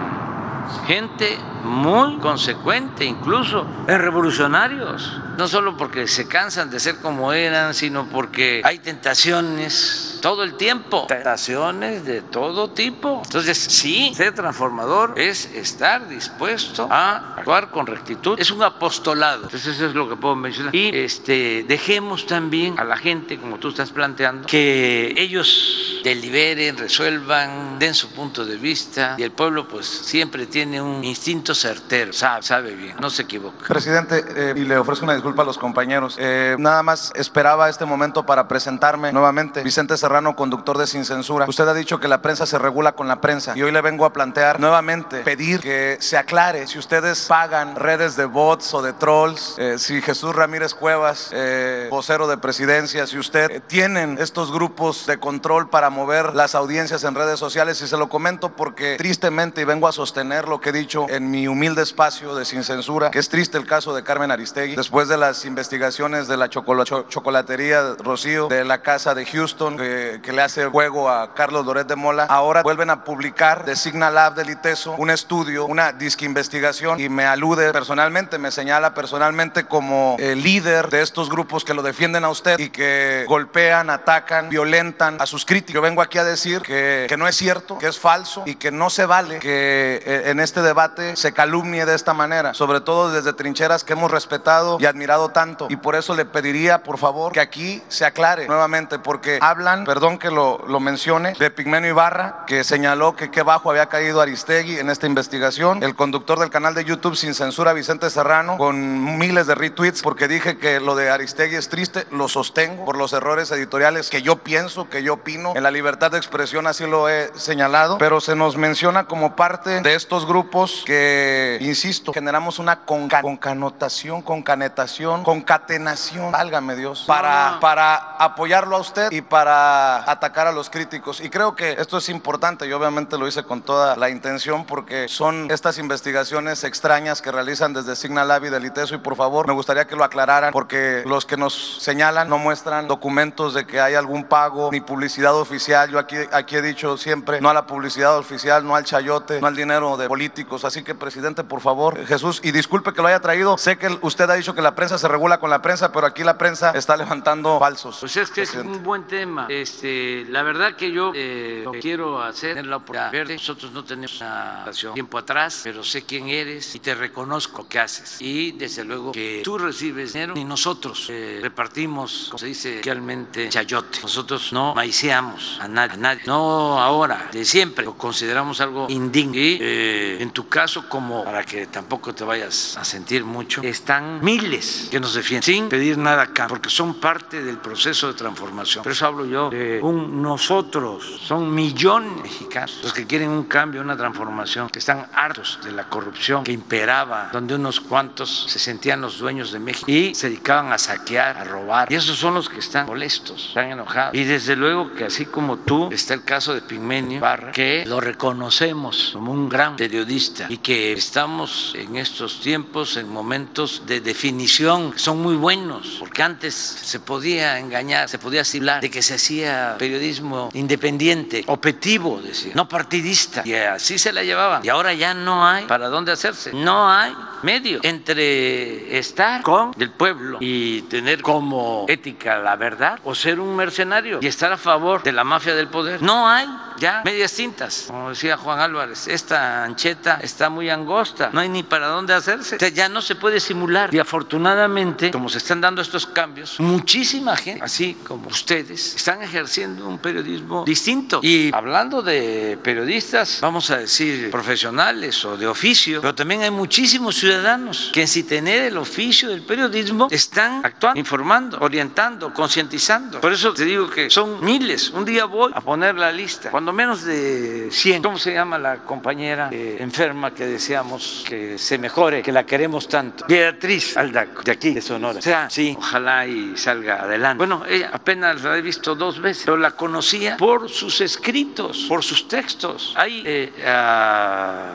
gente muy consecuente, incluso en revolucionarios no solo porque se cansan de ser como eran, sino porque hay tentaciones todo el tiempo, tentaciones de todo tipo. Entonces, sí, ser transformador es estar dispuesto a actuar con rectitud. Es un apostolado. Entonces, eso es lo que puedo mencionar. Y este, dejemos también a la gente, como tú estás planteando, que ellos deliberen, resuelvan, den su punto de vista. Y el pueblo, pues, siempre tiene un instinto certero, sabe, sabe bien, no se equivoca. Presidente, eh, y le ofrezco una disculpa a los compañeros. Eh, nada más esperaba este momento para presentarme nuevamente. Vicente Serrano, conductor de Sin Censura. Usted ha dicho que la prensa se regula con la prensa y hoy le vengo a plantear nuevamente, pedir que se aclare si ustedes pagan redes de bots o de trolls, eh, si Jesús Ramírez Cuevas, eh, vocero de presidencia, si usted eh, tienen estos grupos de control para mover las audiencias en redes sociales y se lo comento porque tristemente y vengo a sostener lo que he dicho en mi humilde espacio de Sin Censura, que es triste el caso de Carmen Aristegui, después de las investigaciones de la chocolatería Rocío, de la casa de Houston, que, le hace juego a Carlos Loret de Mola, ahora vuelven a publicar de Signal Lab del ITESO un estudio, una disque investigación y me alude personalmente, me señala personalmente como líder de estos grupos que lo defienden a usted y que golpean, atacan, violentan a sus críticos. Yo vengo aquí a decir que, que no es cierto, que es falso y que no se vale que eh, en este debate se calumnie de esta manera, sobre todo desde trincheras que hemos respetado y admirado tanto. Y por eso le pediría, por favor, que aquí se aclare nuevamente, porque hablan, perdón que lo, lo mencione, de Pigmenio Ibarra, que señaló que qué bajo había caído Aristegui en esta investigación, el conductor del canal de YouTube Sin Censura, Vicente Serrano, con miles de retweets, porque dije que lo de Aristegui es triste, lo sostengo por los errores editoriales que yo pienso, que yo opino, en la libertad de expresión así lo he señalado, pero se nos menciona como parte de estos grupos que, insisto, generamos una conca concanotación, concanetación, concatenación, válgame Dios, para, para apoyarlo a usted y para atacar a los críticos. Y creo que esto es importante, yo obviamente lo hice con toda la intención porque son estas investigaciones extrañas que realizan desde Signal y del ITESO y por favor me gustaría que lo aclararan porque los que nos señalan no muestran documentos de que hay algún pago ni publicidad oficial. Yo aquí, aquí he dicho siempre no a la publicidad oficial, no al chayote, no al dinero de políticos. Así que presidente, por favor, Jesús, y disculpe que lo haya traído. Sé que usted ha dicho que la prensa se regula con la prensa, pero aquí la prensa está levantando falsos. Pues es que presidente. es un buen tema. Este, la verdad que yo eh, lo que quiero hacer es la oportunidad verde. Nosotros no tenemos una relación tiempo atrás, pero sé quién eres y te reconozco lo que haces. Y desde luego que tú recibes dinero y nosotros eh, repartimos, como se dice realmente, chayote. Nosotros no maiceamos a nadie, a nadie. No ahora, de siempre. Lo consideramos algo indigno. Y eh, en tu caso, como para que tampoco te vayas a sentir mucho, están miles que nos defienden sin pedir nada acá, porque son parte del proceso de transformación. Por eso hablo yo de un nosotros. Son millones mexicanos los que quieren un cambio, una transformación, que están hartos de la corrupción que imperaba, donde unos cuantos se sentían los dueños de México y se dedicaban a saquear, a robar. Y esos son los que están molestos, están enojados. Y desde luego que así como tú, está el caso de Pigmenio Barra, que lo reconocemos como un gran periodista y que estamos en estos tiempos en momentos de definición son muy buenos, porque antes se podía engañar, se podía asimilar de que se hacía periodismo independiente, objetivo, decía, no partidista. Y así se la llevaban. Y ahora ya no hay para dónde hacerse. No hay medio entre estar con el pueblo y tener como ética la verdad o ser un mercenario y estar a favor de la mafia del poder. No hay ya medias tintas. Como decía Juan Álvarez, esta está muy angosta, no hay ni para dónde hacerse. O sea, ya no se puede simular. Y afortunadamente, como se están dando estos cambios, muchísima gente, así como ustedes, están ejerciendo un periodismo distinto. Y hablando de periodistas, vamos a decir profesionales o de oficio, pero también hay muchísimos ciudadanos que sin tener el oficio del periodismo están actuando, informando, orientando, concientizando. Por eso te digo que son miles. Un día voy a poner la lista, cuando menos de 100. ¿Cómo se llama la compañera eh, enferma que deseamos que se mejore, que la queremos tanto? Beatriz Aldaco, de aquí, de Sonora. O sea, sí, ojalá y salga adelante. Bueno, ella apenas la he visto dos veces, pero la conocía por sus escritos, por sus textos. Hay eh,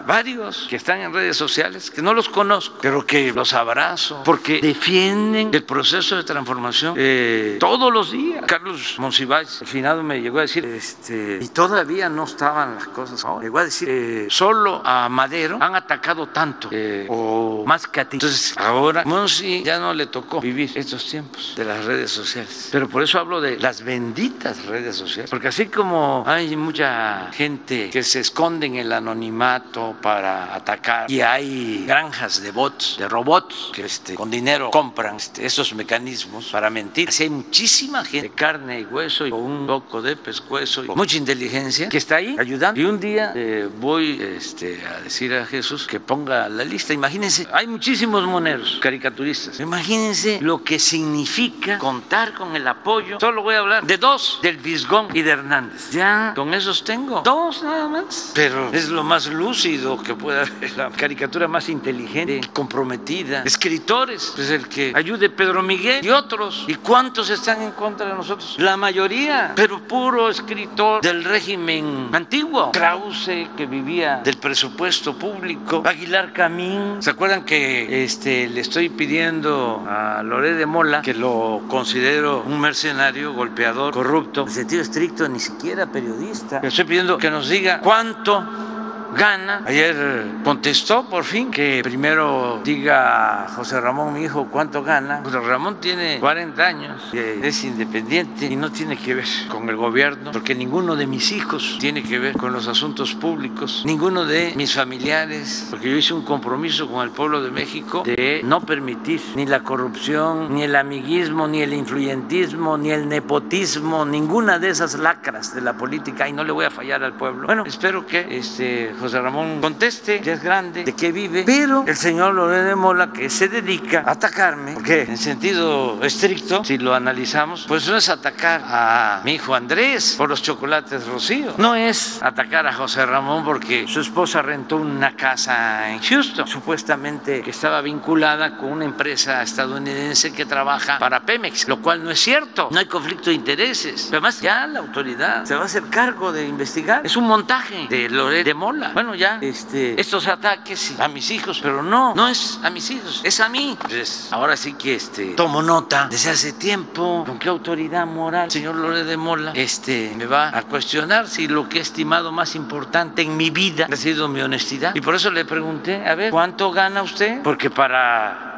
varios que están en redes sociales que no los conozco, pero que los abrazo, porque defienden el proceso de transformación eh, todos los días. Carlos Monsiváis, al final me llegó a decir, este, y todavía no estaban las cosas. Llegó a decir, eh, solo a Madero han atacado tanto, eh, o más que a ti. Entonces, ahora Monsi ya no le tocó vivir estos tiempos de las redes sociales. Pero por eso hablo de las benditas redes sociales, porque así como hay mucha gente que se esconde en el anonimato para atacar y hay granjas de bots, de robots, que este, con dinero compran este, esos mecanismos para mentir. Así hay muchísima gente de carne y hueso y con un poco de pescuezo y mucha inteligencia que está ahí ayudando. Y un día eh, voy este, a decir a Jesús que ponga la lista. Imagínense, hay muchísimos moneros, caricaturistas. Imagínense lo que significa contar con el apoyo. Solo voy a hablar de dos, del Visgón y de Hernández. Ya con esos tengo dos nada más. Pero es lo más lúcido que pueda haber, la caricatura más inteligente, comprometida. Escritores, pues el que ayude Pedro Miguel y otros. ¿Y cuántos están en contra de nosotros? La mayoría, pero puro escritor del régimen antiguo. Krause, que vivía del presupuesto público. Aguilar Camín. ¿Se acuerdan que este, le estoy pidiendo a Loré de Mola que lo considero un mercenario, golpeador, corrupto? En sentido estricto, ni siquiera periodista. Le estoy pidiendo que nos diga cuánto gana. Ayer contestó por fin que primero diga José Ramón, mi hijo, cuánto gana. José Ramón tiene 40 años, es independiente y no tiene que ver con el gobierno, porque ninguno de mis hijos tiene que ver con los asuntos públicos, ninguno de mis familiares, porque yo hice un compromiso con el pueblo de México de no permitir ni la corrupción, ni el amiguismo, ni el influyentismo, ni el nepotismo, ninguna de esas lacras de la política y no le voy a fallar al pueblo. Bueno, espero que este José Ramón conteste, ya es grande, de qué vive, pero el señor Lorenzo de Mola que se dedica a atacarme, porque en sentido estricto, si lo analizamos, pues no es atacar a mi hijo Andrés por los chocolates Rocío, no es atacar a José Ramón porque su esposa rentó una casa en Houston, supuestamente que estaba vinculada con una empresa estadounidense que trabaja para Pemex, lo cual no es cierto, no hay conflicto de intereses. Además, ya la autoridad se va a hacer cargo de investigar, es un montaje de Loret de Mola bueno, ya este, estos ataques a mis hijos, pero no, no es a mis hijos, es a mí. Pues ahora sí que este, tomo nota desde hace tiempo, con qué autoridad moral, señor Lore de Mola, este, me va a cuestionar si lo que he estimado más importante en mi vida ha sido mi honestidad. Y por eso le pregunté, a ver, ¿cuánto gana usted? Porque para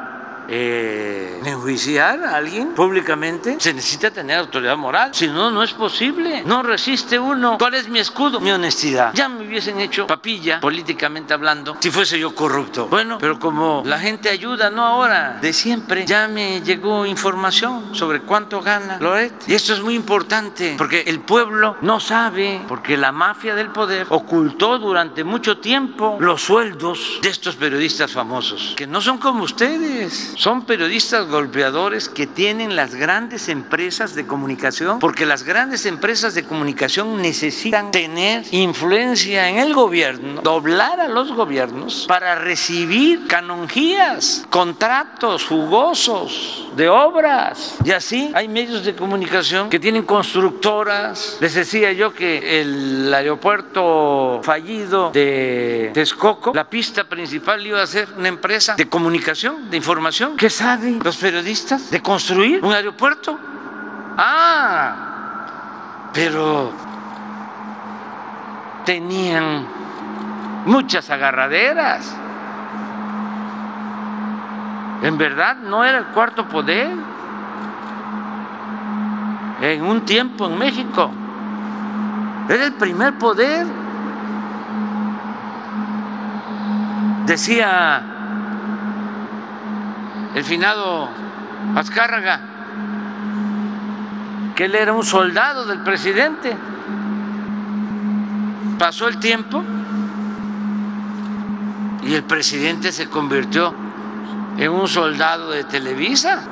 eh, enjuiciar a alguien públicamente, se necesita tener autoridad moral. Si no, no es posible. No resiste uno. ¿Cuál es mi escudo? Mi honestidad. Ya me hubiesen hecho papilla, políticamente hablando, si fuese yo corrupto. Bueno, pero como la gente ayuda, no ahora, de siempre, ya me llegó información sobre cuánto gana Loret. Y esto es muy importante, porque el pueblo no sabe, porque la mafia del poder ocultó durante mucho tiempo los sueldos de estos periodistas famosos, que no son como ustedes son periodistas golpeadores que tienen las grandes empresas de comunicación, porque las grandes empresas de comunicación necesitan tener influencia en el gobierno, doblar a los gobiernos para recibir canonjías, contratos jugosos de obras. Y así hay medios de comunicación que tienen constructoras. Les decía yo que el aeropuerto fallido de Texcoco, la pista principal iba a ser una empresa de comunicación, de información ¿Qué saben los periodistas de construir un aeropuerto? Ah, pero tenían muchas agarraderas. En verdad no era el cuarto poder. En un tiempo en México era el primer poder. Decía el finado Azcárraga, que él era un soldado del presidente. Pasó el tiempo y el presidente se convirtió en un soldado de Televisa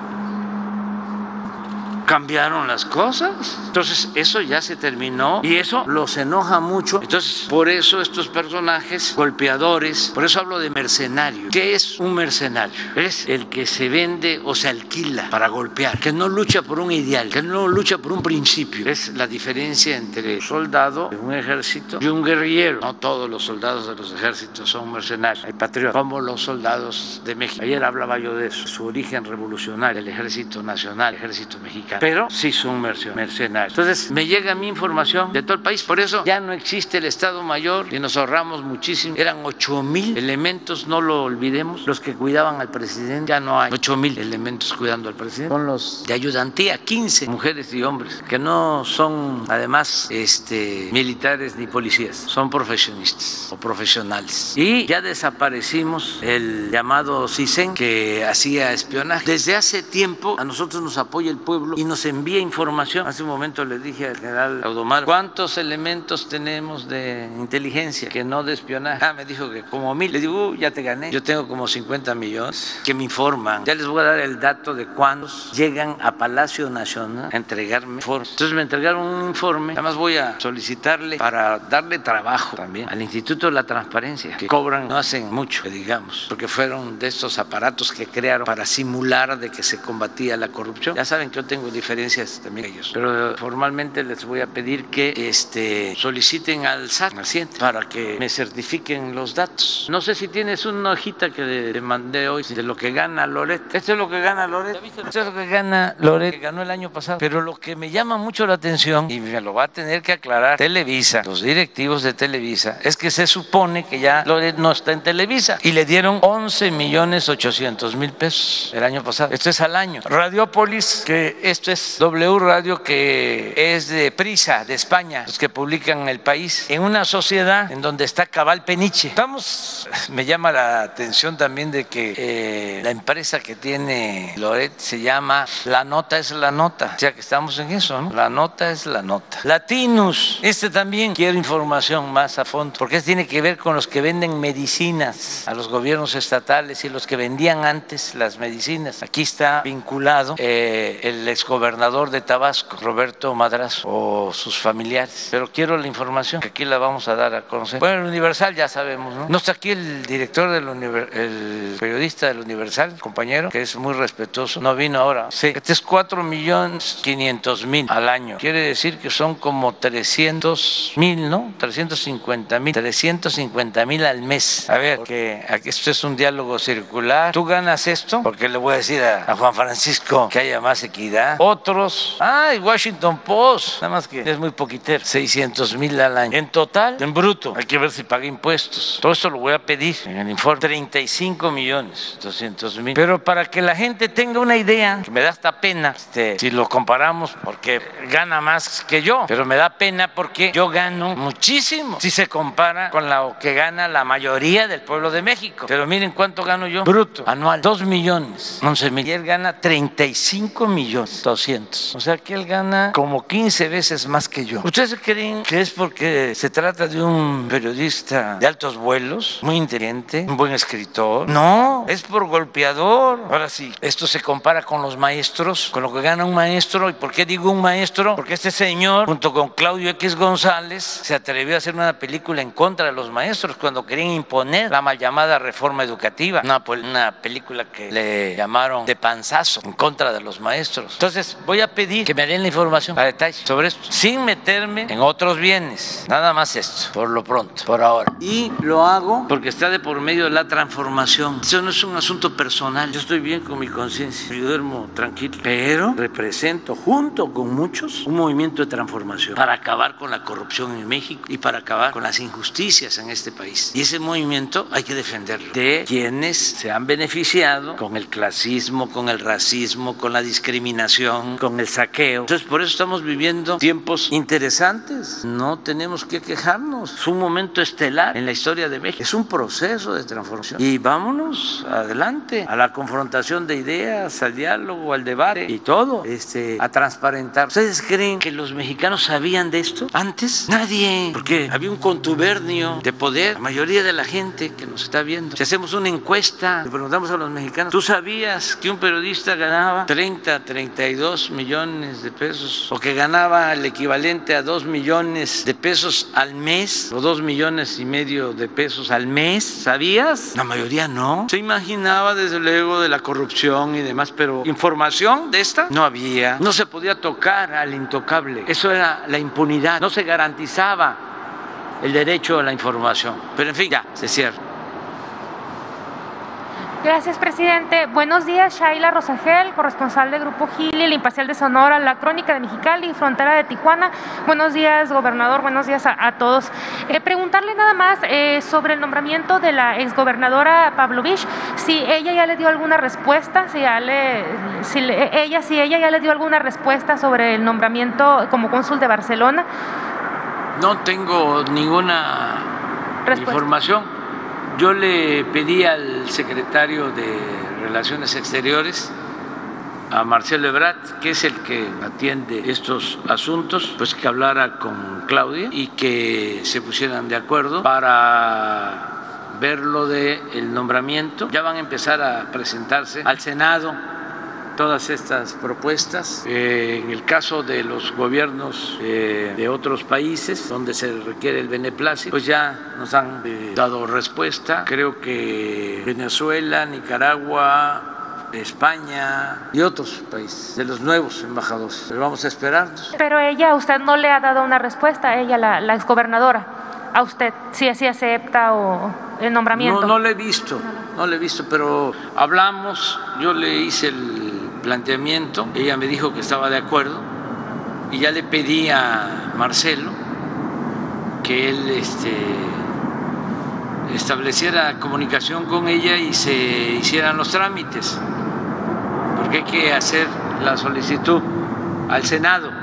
cambiaron las cosas. Entonces eso ya se terminó y eso los enoja mucho. Entonces por eso estos personajes golpeadores, por eso hablo de mercenario. ¿Qué es un mercenario? Es el que se vende o se alquila para golpear, que no lucha por un ideal, que no lucha por un principio. Es la diferencia entre soldado de un ejército y un guerrillero. No todos los soldados de los ejércitos son mercenarios, hay patriotas, como los soldados de México. Ayer hablaba yo de eso, su origen revolucionario, el ejército nacional, el ejército mexicano pero sí son mercenarios. Entonces me llega mi información de todo el país, por eso ya no existe el Estado Mayor y nos ahorramos muchísimo. Eran 8 mil elementos, no lo olvidemos, los que cuidaban al presidente, ya no hay 8 mil elementos cuidando al presidente. Son los de ayudantía, 15 mujeres y hombres, que no son además este, militares ni policías, son profesionistas o profesionales. Y ya desaparecimos el llamado CISEN que hacía espionaje. Desde hace tiempo a nosotros nos apoya el pueblo nos envía información. Hace un momento le dije al general Audomar, ¿cuántos elementos tenemos de inteligencia que no de espionaje? Ah, me dijo que como mil. Le digo, uh, ya te gané. Yo tengo como 50 millones que me informan. Ya les voy a dar el dato de cuántos llegan a Palacio Nacional a entregarme informes. Entonces me entregaron un informe. Además voy a solicitarle para darle trabajo también al Instituto de la Transparencia, que cobran, no hacen mucho, digamos, porque fueron de estos aparatos que crearon para simular de que se combatía la corrupción. Ya saben que yo tengo diferencias también ellos, pero formalmente les voy a pedir que este, soliciten al SAT, para que me certifiquen los datos. No sé si tienes una hojita que le mandé hoy de lo que gana Loret. Esto es lo que gana Loret. Esto es lo que gana Loret, que ganó el año pasado. Pero lo que me llama mucho la atención, y me lo va a tener que aclarar Televisa, los directivos de Televisa, es que se supone que ya Loret no está en Televisa y le dieron 11 millones 800 mil pesos el año pasado. Esto es al año. Radiopolis, que esto es W Radio, que es de Prisa, de España, los que publican El País, en una sociedad en donde está Cabal Peniche. Estamos, me llama la atención también de que eh, la empresa que tiene Loret se llama La Nota es la Nota. O sea que estamos en eso, ¿no? La Nota es la Nota. Latinus, este también quiero información más a fondo, porque tiene que ver con los que venden medicinas a los gobiernos estatales y los que vendían antes las medicinas. Aquí está vinculado eh, el exgobernador de Tabasco, Roberto Madrazo, o sus familiares. Pero quiero la información, que aquí la vamos a dar a conocer. Bueno, el Universal ya sabemos, ¿no? No está aquí el director del el periodista del Universal, compañero, que es muy respetuoso. No vino ahora. Sí, este es 4 millones 500 mil al año. Quiere decir que son como 300 mil, ¿no? 350 mil. 350 mil al mes. A ver, porque esto es un diálogo circular. Tú ganas esto, porque le voy a decir a, Juan Francisco que haya más equidad. Otros, ay, Washington Post, nada más que es muy poquitero, 600 mil al año. En total, en bruto, hay que ver si paga impuestos. Todo esto lo voy a pedir en el informe. 35 millones 200 mil. Pero para que la gente tenga una idea, que me da hasta pena este, si lo comparamos, porque gana más que yo, pero me da pena porque yo gano muchísimo si se compara con lo que gana la mayoría del pueblo de México. Pero miren cuánto gano yo bruto anual, 2 millones 11 mil. Y él gana 35 millones 200. O sea que él gana como 15 veces más que yo. ¿Ustedes creen que es porque se trata de un periodista de altos vuelos, muy inteligente, un buen escritor? No, es por golpeador. Ahora sí, esto se compara con los maestros, con lo que gana un maestro. ¿Y por qué digo un maestro? Porque este señor, junto con Claudio X González, se atrevió a hacer una película en contra de los maestros cuando querían imponer la mal llamada reforma educativa. Una, una película que le llamaron de panzazo en contra de los maestros. Entonces, voy a pedir que me den la información a detalle sobre esto, sin meterme en otros bienes. Nada más esto, por lo pronto, por ahora. Y lo hago porque está de por medio de la transformación. Eso no es un asunto personal. Yo estoy bien con mi conciencia, yo duermo tranquilo, pero represento junto con muchos un movimiento de transformación para acabar con la corrupción en México y para acabar con las injusticias en este país. Y ese movimiento hay que defenderlo de quienes se han beneficiado con el clasismo, con el racismo, con la discriminación, con el saqueo. Entonces, por eso estamos viviendo tiempos interesantes. No tenemos que quejarnos. Es un momento estelar en la historia de México. Es un proceso de transformación. Y vámonos adelante a la confrontación de ideas, al diálogo, al debate y todo, este, a transparentar. ¿Ustedes creen que los mexicanos sabían de esto antes? Nadie, porque había un contubernio de poder. La mayoría de la gente que nos está viendo, si hacemos una encuesta, le preguntamos a los mexicanos, ¿tú sabías que un periodista ganaba 30, 32 millones de pesos o que ganaba el equivalente a 2 millones de pesos al mes o 2 millones y medio de pesos al mes? ¿Sabías? La mayoría no. Se imaginaba desde luego de la corrupción y demás, pero información de esta no había. No se podía tocar al intocable. Eso era la impunidad. No se garantizaba el derecho a la información. Pero en fin, ya, se cierra. Gracias, presidente. Buenos días, Shaila Rosagel, corresponsal de Grupo Gili, el Imparcial de Sonora, La Crónica de Mexicali, Frontera de Tijuana. Buenos días, gobernador. Buenos días a, todos. Eh, preguntarle nada más eh, sobre el nombramiento de la exgobernadora Pavlovich, si ella ya le dio alguna respuesta, si, ya le, si ella, si ella ya le dio alguna respuesta sobre el nombramiento como cónsul de Barcelona. No tengo ninguna información yo le pedí al secretario de Relaciones Exteriores, a Marcelo Ebrat, que es el que atiende estos asuntos, pues que hablara con Claudia y que se pusieran de acuerdo para ver lo del nombramiento. Ya van a empezar a presentarse al Senado todas estas propuestas. Eh, en el caso de los gobiernos eh, de otros países donde se requiere el beneplácito, pues ya nos han eh, dado respuesta. Creo que Venezuela, Nicaragua, España y otros países, de los nuevos embajadores. Pero vamos a esperarnos. Pero ella, usted no le ha dado una respuesta, ella, la, la exgobernadora, a usted, si así acepta o el nombramiento. No, no le he visto, no le he visto, pero hablamos, yo le hice el planteamiento, ella me dijo que estaba de acuerdo y ya le pedí a Marcelo que él este, estableciera comunicación con ella y se hicieran los trámites, porque hay que hacer la solicitud al Senado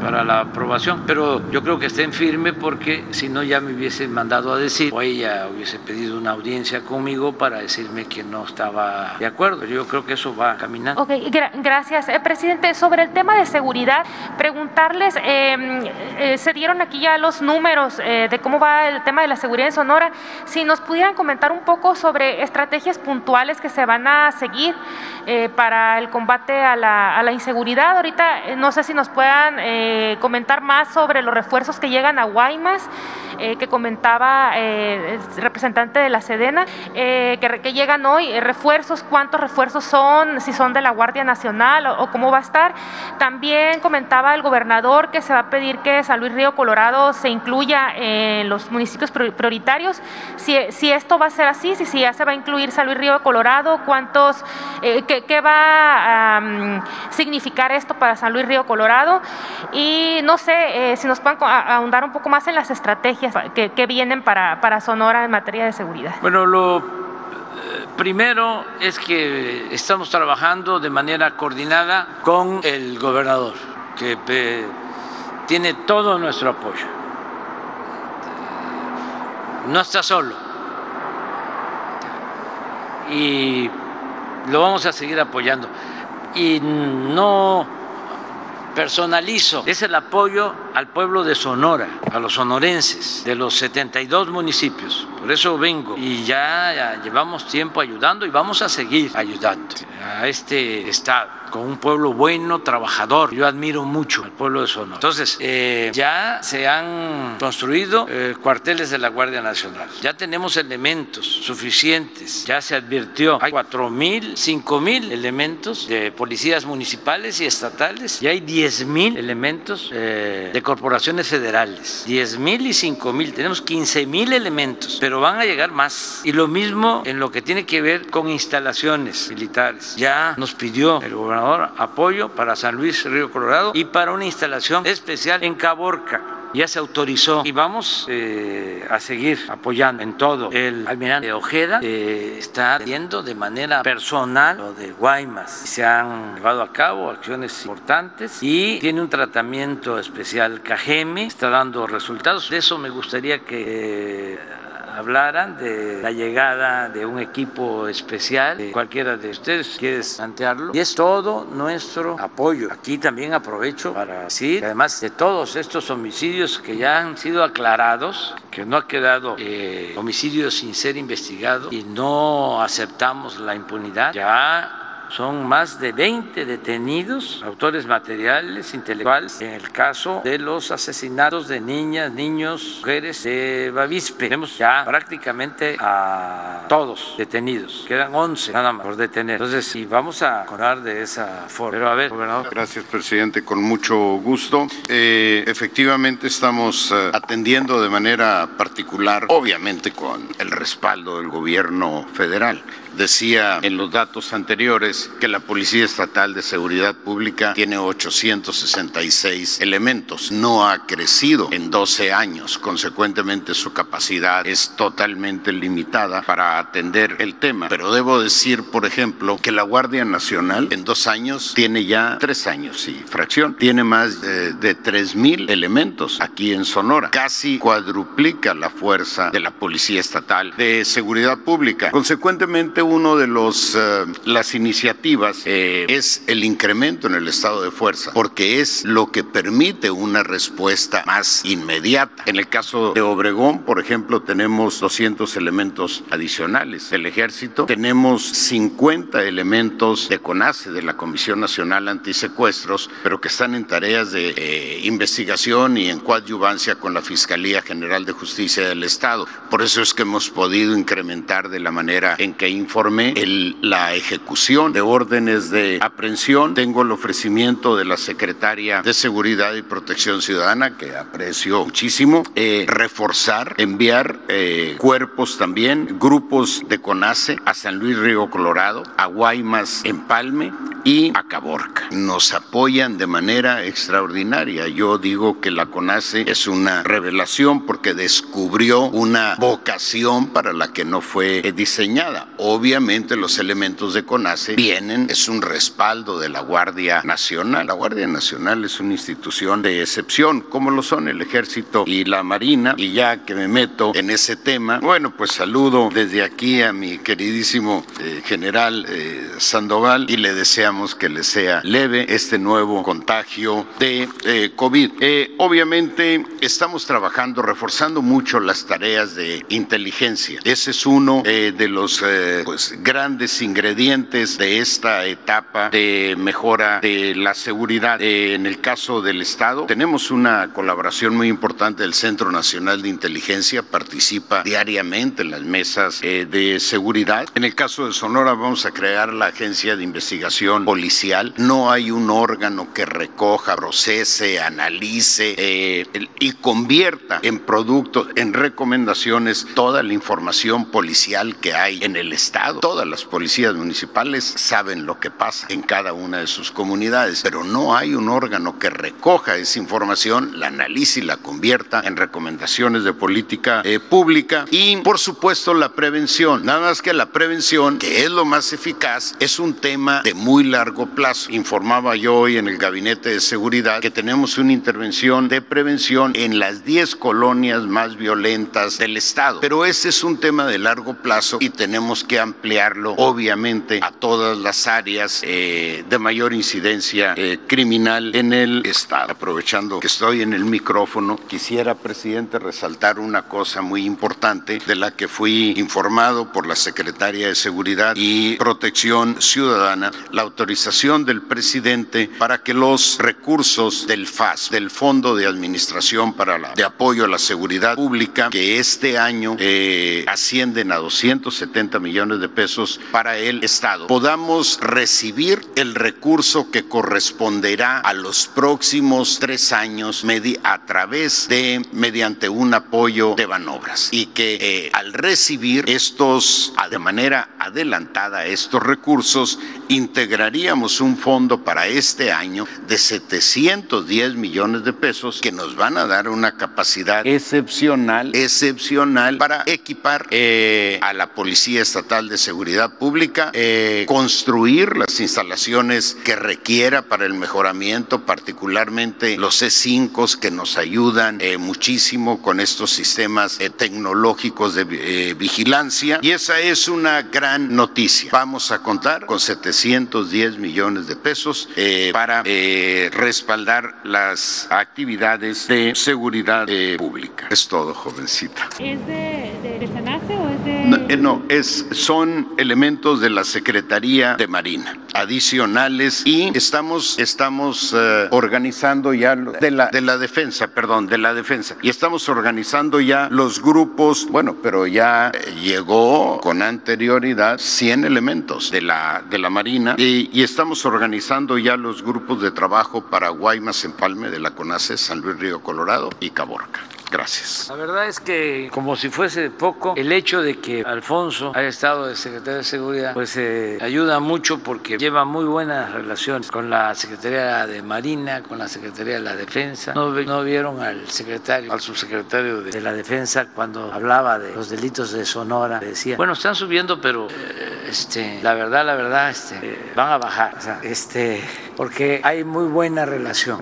para la aprobación, pero yo creo que estén firme porque si no ya me hubiesen mandado a decir o ella hubiese pedido una audiencia conmigo para decirme que no estaba de acuerdo. Yo creo que eso va caminando. Ok, gracias. Eh, presidente, sobre el tema de seguridad, preguntarles, em, eh, se dieron aquí ya los números eh, de cómo va el tema de la seguridad en Sonora, si nos pudieran comentar un poco sobre estrategias puntuales que se van a seguir para el combate a la, inseguridad. Ahorita no sé si nos puedan eh, comentar más sobre los refuerzos que llegan a Guaymas, eh, que comentaba eh, el representante de la Sedena, que, llegan hoy, refuerzos, cuántos refuerzos son, si son de la Guardia Nacional o, cómo va a estar. También comentaba el gobernador que se va a pedir que San Luis Río Colorado se incluya en los municipios prioritarios. Si, si esto va a ser así, si, si ya se va a incluir San Luis Río Colorado, cuántos, qué, qué, va a significar esto para San Luis Río Colorado. No sé eh, si nos pueden ahondar un poco más en las estrategias que, vienen para, para, Sonora en materia de seguridad. Bueno, lo eh, primero es que estamos trabajando de manera coordinada con el gobernador, que tiene todo nuestro apoyo. No está solo. Y lo vamos a seguir apoyando. Y no personalizo. Es el apoyo al pueblo de Sonora, a los sonorenses, de los 72 municipios. Por eso vengo. Y ya, llevamos tiempo ayudando y vamos a seguir ayudando a este estado con un pueblo bueno, trabajador. Yo admiro mucho al pueblo de Sonora. Entonces, eh, ya se han construido eh, cuarteles de la Guardia Nacional. Ya tenemos elementos suficientes. Ya se advirtió, hay cuatro mil, cinco mil elementos de policías municipales y estatales. Y hay diez mil elementos eh, de corporaciones federales. Diez mil y cinco mil. Tenemos quince mil elementos, pero van a llegar más. Y lo mismo en lo que tiene que ver con instalaciones militares. Ya nos pidió el gobernador apoyo para San Luis Río Colorado y para una instalación especial en Caborca ya se autorizó y vamos eh, a seguir apoyando en todo. El almirante Ojeda eh, está yendo de manera personal lo de Guaymas. Se han llevado a cabo acciones importantes y tiene un tratamiento especial Cajeme, está dando resultados. De eso me gustaría que... Eh, hablaran de la llegada de un equipo especial, cualquiera de ustedes quiere plantearlo, y es todo nuestro apoyo. Aquí también aprovecho para decir, además de todos estos homicidios que ya han sido aclarados, que no ha quedado eh, homicidio sin ser investigado y no aceptamos la impunidad, ya son más de 20 detenidos, autores materiales, intelectuales, en el caso de los asesinatos de niñas, niños, mujeres de Bavispe. Tenemos ya prácticamente a todos detenidos, quedan 11 nada más por detener. Entonces, si vamos a acordar de esa forma. Pero a ver, gobernador. Gracias, presidente, con mucho gusto. Eh, efectivamente, estamos eh, atendiendo de manera particular, obviamente con el respaldo del gobierno federal decía en los datos anteriores que la Policía Estatal de Seguridad Pública tiene 866 elementos. No ha crecido en 12 años. Consecuentemente, su capacidad es totalmente limitada para atender el tema. Pero debo decir, por ejemplo, que la Guardia Nacional en dos años tiene ya tres años y fracción. Tiene más de, de 3 mil elementos aquí en Sonora. Casi cuadruplica la fuerza de la Policía Estatal de Seguridad Pública. Consecuentemente, uno de los eh, las iniciativas eh, es el incremento en el estado de fuerza, porque es lo que permite una respuesta más inmediata. En el caso de Obregón, por ejemplo, tenemos 200 elementos adicionales del ejército, tenemos 50 elementos de CONACE, de la Comisión Nacional Antisecuestros, pero que están en tareas de eh, investigación y en coadyuvancia con la Fiscalía General de Justicia del Estado. Por eso es que hemos podido incrementar de la manera en que informé el, la ejecución de órdenes de aprehensión. Tengo el ofrecimiento de la secretaria de Seguridad y Protección Ciudadana, que aprecio muchísimo, eh, reforzar, enviar eh, cuerpos también, grupos de CONACE a San Luis Río Colorado, a Guaymas, Empalme y a Caborca. Nos apoyan de manera extraordinaria. Yo digo que la CONACE es una revelación porque descubrió una vocación para la que no fue eh, diseñada. Obviamente los elementos de CONACE vienen, es un respaldo de la Guardia Nacional. La Guardia Nacional es una institución de excepción, como lo son el Ejército y la Marina. Y ya que me meto en ese tema, bueno, pues saludo desde aquí a mi queridísimo eh, general eh, Sandoval y le deseamos que le sea leve este nuevo contagio de eh, COVID. Obviamente estamos trabajando, reforzando mucho las tareas de inteligencia. Ese es uno de los pues, grandes ingredientes de esta etapa de mejora de la seguridad. En el caso del Estado, tenemos una colaboración muy importante del Centro Nacional de Inteligencia, participa diariamente en las mesas eh, de seguridad. En el caso de Sonora, vamos a crear la Agencia de Investigación Policial. No hay un órgano que recoja, procese, analice eh, y convierta en productos, en recomendaciones, toda la información policial que hay en el Estado. Todas las policías municipales saben lo que pasa en cada una de sus comunidades, pero no hay un órgano que recoja esa información, la analice y la convierta en recomendaciones de política eh, pública y, por supuesto, la prevención. Nada más que la prevención, que es lo más eficaz, es un tema de muy largo plazo. Informaba yo hoy en el Gabinete de Seguridad que tenemos una intervención de prevención en las 10 colonias más violentas del Estado. Pero ese es un tema de largo plazo y tenemos que ampliarlo, obviamente, a todas las áreas eh, de mayor incidencia eh, criminal en el Estado. Aprovechando que estoy en el micrófono, quisiera, presidente, resaltar una cosa muy importante de la que fui informado por la Secretaria de Seguridad y Protección Ciudadana, la autorización del presidente para que los recursos del FAS, del Fondo de Administración para la, de Apoyo a la Seguridad Pública, que este año eh, ascienden a 270 millones de pesos para el Estado, podamos recibir el recurso que corresponderá a los próximos tres años a través de, mediante un apoyo de Banobras. Y que eh, al recibir estos, de manera adelantada, estos recursos, integraríamos un fondo para este año de 710 millones de pesos que nos van a dar una capacidad excepcional, excepcional para equipar eh, a la Policía Estatal de Seguridad Pública, eh, construir las instalaciones que requiera para el mejoramiento, particularmente los C5 que nos ayudan eh, muchísimo con estos sistemas eh, tecnológicos de vigilancia. Y esa es una gran noticia. Vamos a contar con 710 millones de pesos para respaldar las actividades de seguridad pública. Es todo, jovencita. ¿Es de, de No, eh, no, es, son elementos de la Secretaría de Marina adicionales y estamos, estamos eh, organizando ya de la, de la defensa, perdón, de la defensa. Y estamos organizando ya los grupos, bueno, pero ya eh, llegó con anterioridad 100 elementos de la, de la Marina y, y estamos organizando ya los grupos de trabajo para Guaymas, Empalme de la CONACE, San Luis Río Colorado y Caborca. Gracias. La verdad es que, como si fuese poco, el hecho de que Alfonso haya estado de secretario de Seguridad, pues eh, ayuda mucho porque lleva muy buenas relaciones con la Secretaría de Marina, con la Secretaría de la Defensa. No, vi- no vieron al secretario, al subsecretario de, la Defensa cuando hablaba de los delitos de Sonora. Decía, bueno, están subiendo, pero eh, este, la verdad, la verdad, este, van a bajar. Este, porque hay muy buena relación.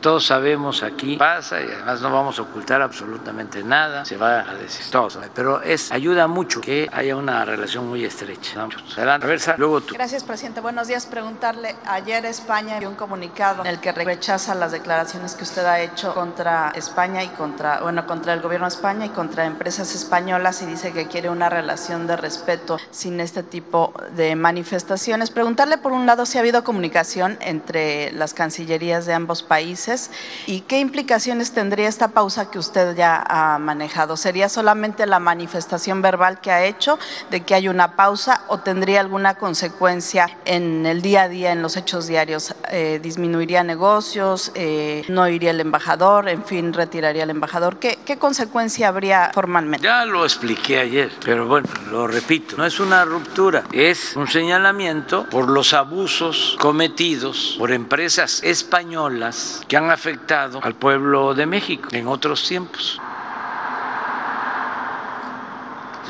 Todos sabemos aquí pasa y además no vamos a ocultar absolutamente nada, se va a decir todo, pero es ayuda mucho que haya una relación muy estrecha. Adelante, a ver, Sara, luego tú. Gracias, presidente. Buenos días. Preguntarle, ayer España dio un comunicado en el que rechaza las declaraciones que usted ha hecho contra España y contra, bueno, contra el gobierno de España y contra empresas españolas y dice que quiere una relación de respeto sin este tipo de manifestaciones. Preguntarle, por un lado, si ha habido comunicación entre las cancillerías de ambos países y qué implicaciones tendría esta pausa que usted ya ha manejado. ¿Sería solamente la manifestación verbal que ha hecho de que hay una pausa o tendría alguna consecuencia en el día a día, en los hechos diarios? Eh, ¿Disminuiría negocios? Eh, ¿No iría el embajador? En fin, retiraría el embajador. ¿Qué, qué consecuencia habría formalmente? Ya lo expliqué ayer, pero bueno, lo repito, no es una ruptura, es un señalamiento por los abusos cometidos por empresas españolas que han afectado al pueblo de México en otros tiempos.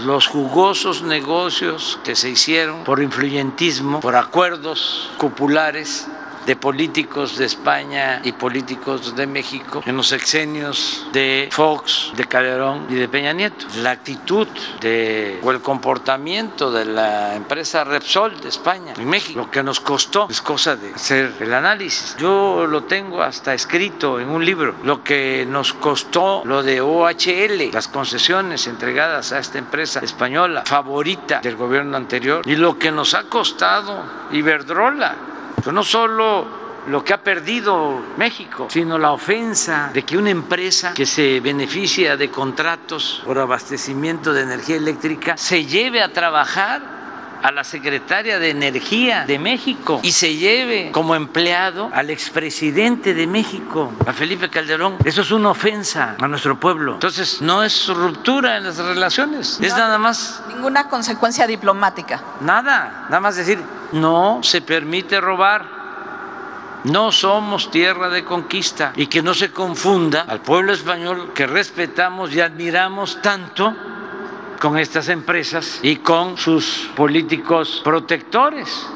Los jugosos negocios que se hicieron por influyentismo, por acuerdos cupulares de políticos de España y políticos de México en los sexenios de Fox, de Calderón y de Peña Nieto. La actitud de, o el comportamiento de la empresa Repsol de España en México, lo que nos costó, es cosa de hacer el análisis. Yo lo tengo hasta escrito en un libro, lo que nos costó lo de OHL, las concesiones entregadas a esta empresa española favorita del gobierno anterior, y lo que nos ha costado Iberdrola no solo lo que ha perdido México, sino la ofensa de que una empresa que se beneficia de contratos por abastecimiento de energía eléctrica se lleve a trabajar a la secretaria de Energía de México y se lleve como empleado al expresidente de México, a Felipe Calderón. Eso es una ofensa a nuestro pueblo. Entonces, no es ruptura en las relaciones, es No. nada más Ninguna consecuencia diplomática. Nada, nada más decir, no se permite robar. No somos tierra de conquista y que no se confunda al pueblo español que respetamos y admiramos tanto con estas empresas y con sus políticos protectores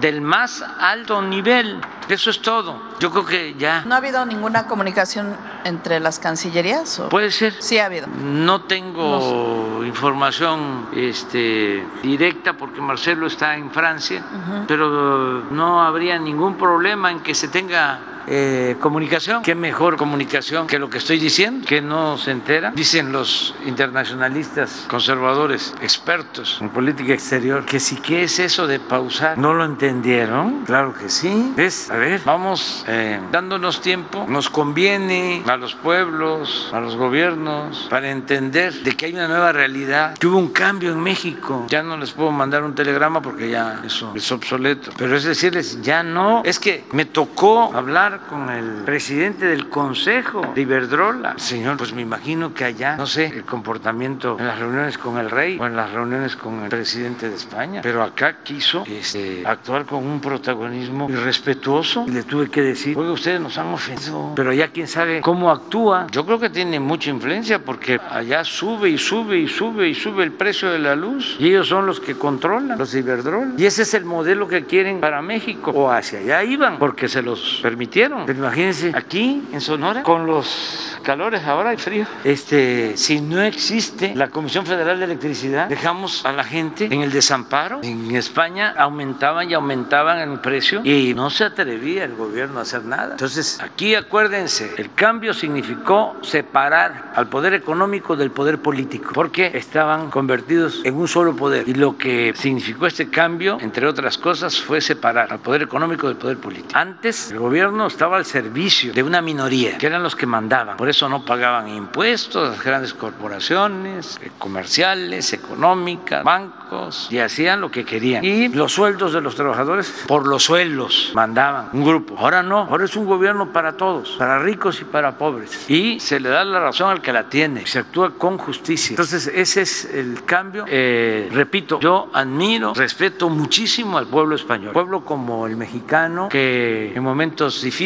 del más alto nivel. Eso es todo. Yo creo que ya ¿No ha habido ninguna comunicación entre las cancillerías? o- puede ser. Sí ha habido. No tengo información este, directa porque Marcelo está en Francia, pero no habría ningún problema en que se tenga eh, comunicación. ¿Qué mejor comunicación que lo que estoy diciendo? Que no se entera. Dicen los internacionalistas conservadores, expertos en política exterior, que si qué es eso de pausar. ¿No lo entendieron? Claro que sí. ¿Ves? A ver, vamos eh, dándonos tiempo. Nos conviene a los pueblos, a los gobiernos, para entender de que hay una nueva realidad, que hubo un cambio en México. Ya no les puedo mandar un telegrama porque ya eso es obsoleto. Pero es decirles, ya no. Es que me tocó hablar con el presidente del Consejo de Iberdrola. Señor, pues me imagino que allá, no sé, el comportamiento en las reuniones con el rey o en las reuniones con el presidente de España. Pero acá quiso este, actuar con un protagonismo irrespetuoso y le tuve que decir, oiga, ustedes nos han ofendido, pero ya quién sabe cómo actúa. Yo creo que tiene mucha influencia porque allá sube y sube y sube y sube el precio de la luz y ellos son los que controlan, los Iberdrola. Y ese es el modelo que quieren para México o hacia allá iban porque se los permitieron. Dijeron. Pero imagínense, aquí en Sonora, con los calores ahora hay frío, este, si no existe la Comisión Federal de Electricidad, dejamos a la gente en el desamparo. En España aumentaban y aumentaban el precio y no se atrevía el gobierno a hacer nada. Entonces, aquí acuérdense, el cambio significó separar al poder económico del poder político, porque estaban convertidos en un solo poder. Y lo que significó este cambio, entre otras cosas, fue separar al poder económico del poder político. Antes, el gobierno estaba al servicio de una minoría, que eran los que mandaban. Por eso no pagaban impuestos las grandes corporaciones eh, comerciales, económicas, bancos, y hacían lo que querían. Y los sueldos de los trabajadores, por los sueldos, mandaban un grupo. Ahora no, ahora es un gobierno para todos, para ricos y para pobres. Y se le da la razón al que la tiene, se actúa con justicia. Entonces, ese es el cambio. Eh, repito, yo admiro, respeto muchísimo al pueblo español, pueblo como el mexicano, que en momentos difíciles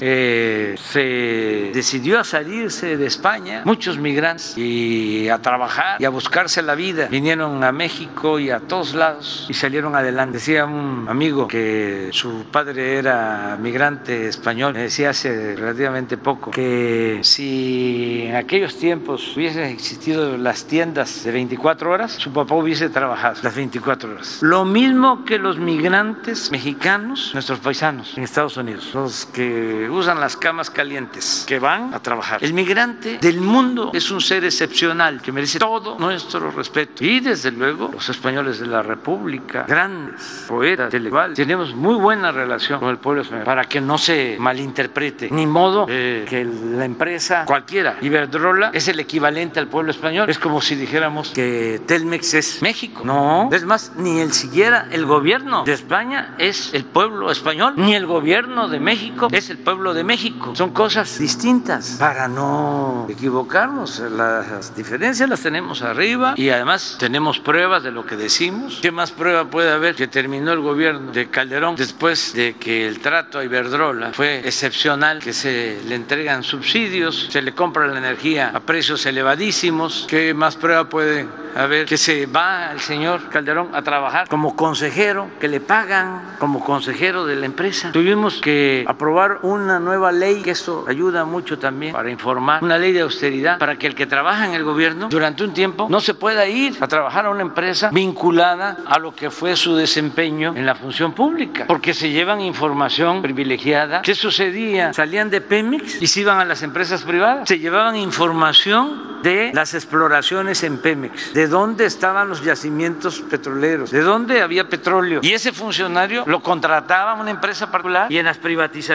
eh, se decidió a salirse de España, muchos migrantes, y a trabajar y a buscarse la vida. Vinieron a México y a todos lados y salieron adelante. Decía un amigo que su padre era migrante español, me decía hace relativamente poco que si en aquellos tiempos hubiesen existido las tiendas de 24 horas, su papá hubiese trabajado las 24 horas. Lo mismo que los migrantes mexicanos, nuestros paisanos en Estados Unidos, que usan las camas calientes, que van a trabajar. El migrante del mundo es un ser excepcional que merece todo nuestro respeto. Y desde luego los españoles de la República, grandes poetas, intelectuales, tenemos muy buena relación con el pueblo español para que no se malinterprete. Ni modo eh, que la empresa cualquiera, Iberdrola, es el equivalente al pueblo español. Es como si dijéramos que Telmex es México. No, es más, ni el siquiera el gobierno de España es el pueblo español, ni el gobierno de México es el pueblo de México. Son cosas distintas para no equivocarnos. Las diferencias las tenemos arriba y además tenemos pruebas de lo que decimos. ¿Qué más prueba puede haber que terminó el gobierno de Calderón después de que el trato a Iberdrola fue excepcional, que se le entregan subsidios, se le compra la energía a precios elevadísimos? ¿Qué más prueba puede haber que se va el señor Calderón a trabajar como consejero, que le pagan como consejero de la empresa? Tuvimos que aprobar una nueva ley, que eso ayuda mucho también para informar, una ley de austeridad para que el que trabaja en el gobierno durante un tiempo no se pueda ir a trabajar a una empresa vinculada a lo que fue su desempeño en la función pública, porque se llevan información privilegiada. ¿Qué sucedía? Salían de Pemex y se iban a las empresas privadas, se llevaban información de las exploraciones en Pemex, de dónde estaban los yacimientos petroleros, de dónde había petróleo. Y ese funcionario lo contrataba una empresa particular y en las privatizaciones,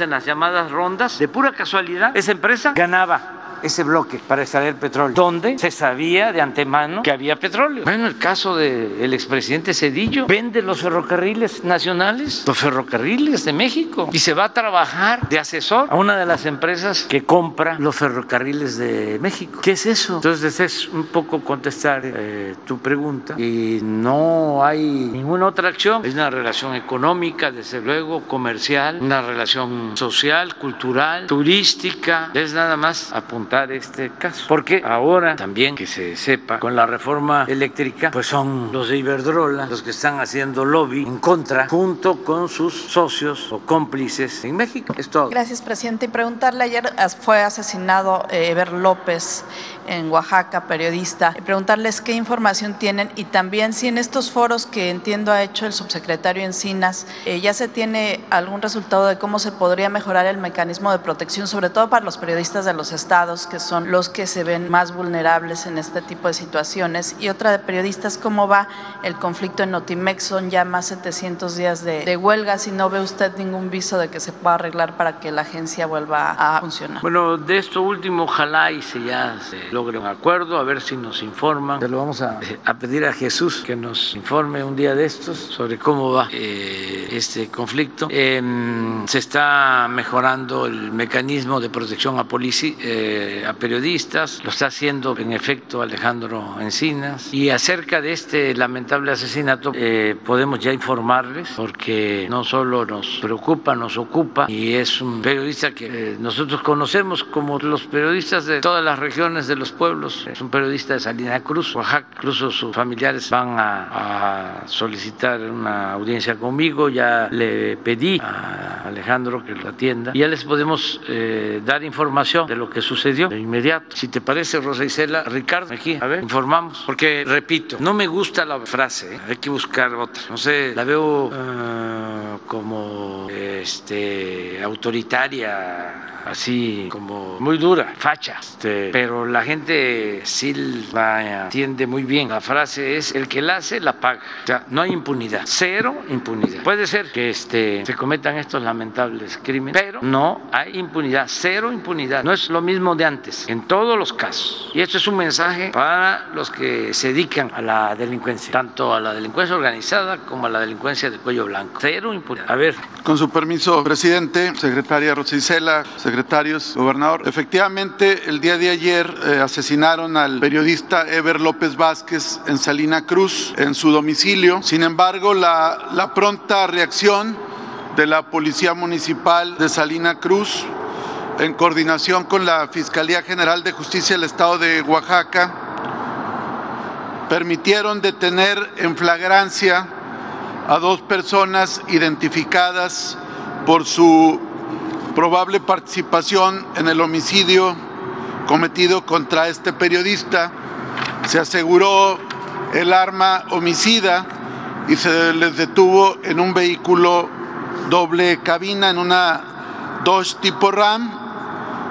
en las llamadas rondas, de pura casualidad, esa empresa ganaba ese bloque para extraer petróleo, donde se sabía de antemano que había petróleo. Bueno, el caso del expresidente Cedillo vende los ferrocarriles nacionales, los ferrocarriles de México, y se va a trabajar de asesor a una de las empresas que compra los ferrocarriles de México. ¿Qué es eso? Entonces es un poco contestar eh, tu pregunta y no hay ninguna otra acción. Es una relación económica, desde luego, comercial, una relación social, cultural, turística. Es nada más apuntar este caso. Porque ahora también que se sepa, con la reforma eléctrica, pues son los de Iberdrola los que están haciendo lobby en contra, junto con sus socios o cómplices en México. Es todo. Gracias, presidente. Y preguntarle, ayer fue asesinado eh, Eber López en Oaxaca, periodista, preguntarles qué información tienen y también si en estos foros que entiendo ha hecho el subsecretario Encinas, eh, ya se tiene algún resultado de cómo se podría mejorar el mecanismo de protección, sobre todo para los periodistas de los estados que son los que se ven más vulnerables en este tipo de situaciones. Y otra de periodistas, ¿cómo va el conflicto en Notimex? Son ya más 700 días de, huelga. Si no ve usted ningún viso de que se pueda arreglar para que la agencia vuelva a funcionar. Bueno, de esto último, ojalá y se ya se logre un acuerdo, a ver si nos informan. lo vamos a, pedir a Jesús que nos informe un día de estos sobre cómo va eh, este conflicto. Em, se está mejorando el mecanismo de protección a. Eh, eh, a periodistas, lo está haciendo en efecto Alejandro Encinas. Y acerca de este lamentable asesinato eh, podemos ya informarles porque no solo nos preocupa, nos ocupa y es un periodista que nosotros conocemos como los periodistas de todas las regiones de los pueblos. Es un periodista de Salina Cruz, Oaxaca. Incluso sus familiares van a, a solicitar una audiencia conmigo. Ya le pedí a Alejandro que lo atienda ya les podemos eh, dar información de lo que sucedió de inmediato. Si te parece, Rosa Isela, Ricardo, aquí, a ver, informamos. Porque, repito, no me gusta la frase, ¿eh? hay que buscar otra. No sé, la veo uh, como este, autoritaria así como muy dura, facha. Este, pero la gente sí la entiende muy bien. La frase es, el que la hace, la paga. O sea, no hay impunidad, cero impunidad. Puede ser que este, se cometan estos lamentables crímenes, pero no hay impunidad, cero impunidad. No es lo mismo de antes, en todos los casos. Y esto es un mensaje para los que se dedican a la delincuencia, tanto a la delincuencia organizada como a la delincuencia de cuello blanco. Cero impunidad. A ver. Con su permiso, presidente, secretaria Rosicela, secretarios, gobernador. Efectivamente, el día de ayer eh, asesinaron al periodista Ever López Vázquez en Salina Cruz, en su domicilio. Sin embargo, la, la pronta reacción de la Policía Municipal de Salina Cruz, en coordinación con la Fiscalía General de Justicia del Estado de Oaxaca, permitieron detener en flagrancia a dos personas identificadas por su probable participación en el homicidio cometido contra este periodista. Se aseguró el arma homicida y se les detuvo en un vehículo doble cabina, en una Dodge tipo Ram.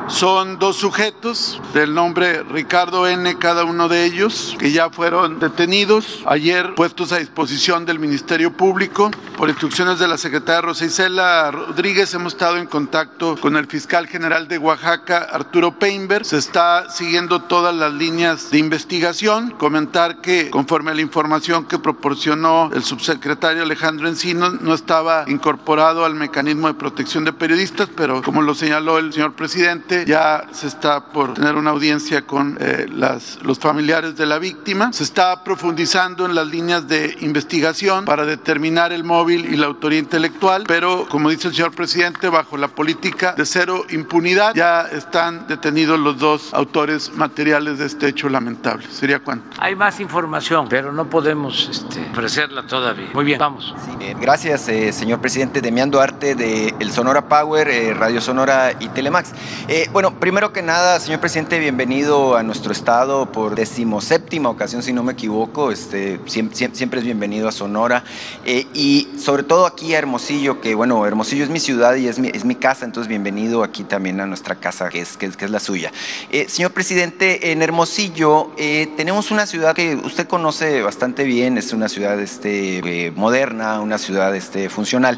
Son dos sujetos del nombre Ricardo N, cada uno de ellos, que ya fueron detenidos, ayer puestos a disposición del Ministerio Público. Por instrucciones de la secretaria Rosa Isela Rodríguez, hemos estado en contacto con el fiscal general de Oaxaca, Arturo Peinberg. Se está siguiendo todas las líneas de investigación. Comentar que, conforme a la información que proporcionó el subsecretario Alejandro Encino, no estaba incorporado al mecanismo de protección de periodistas, pero como lo señaló el señor presidente, ya se está por tener una audiencia con eh, las, los familiares de la víctima. Se está profundizando en las líneas de investigación para determinar el móvil y la autoría intelectual, pero como dice el señor presidente, bajo la política de cero impunidad, ya están detenidos los dos autores materiales de este hecho lamentable. ¿Sería cuánto? Hay más información, pero no podemos este, ofrecerla todavía. Muy bien, vamos. Sí, eh, gracias, eh, señor presidente. Demián Duarte de El Sonora Power, eh, Radio Sonora y Telemax. Eh, bueno, primero que nada, señor presidente, bienvenido a nuestro estado por decimoséptima ocasión, si no me equivoco. Este, siempre, es bienvenido a Sonora. Eh, y sobre todo aquí a Hermosillo, que bueno, Hermosillo es mi ciudad y es mi, es mi casa, entonces bienvenido aquí también a nuestra casa, que es, que que es la suya. Eh, señor presidente, en Hermosillo eh, tenemos una ciudad que usted conoce bastante bien, es una ciudad este, moderna, una ciudad este, funcional.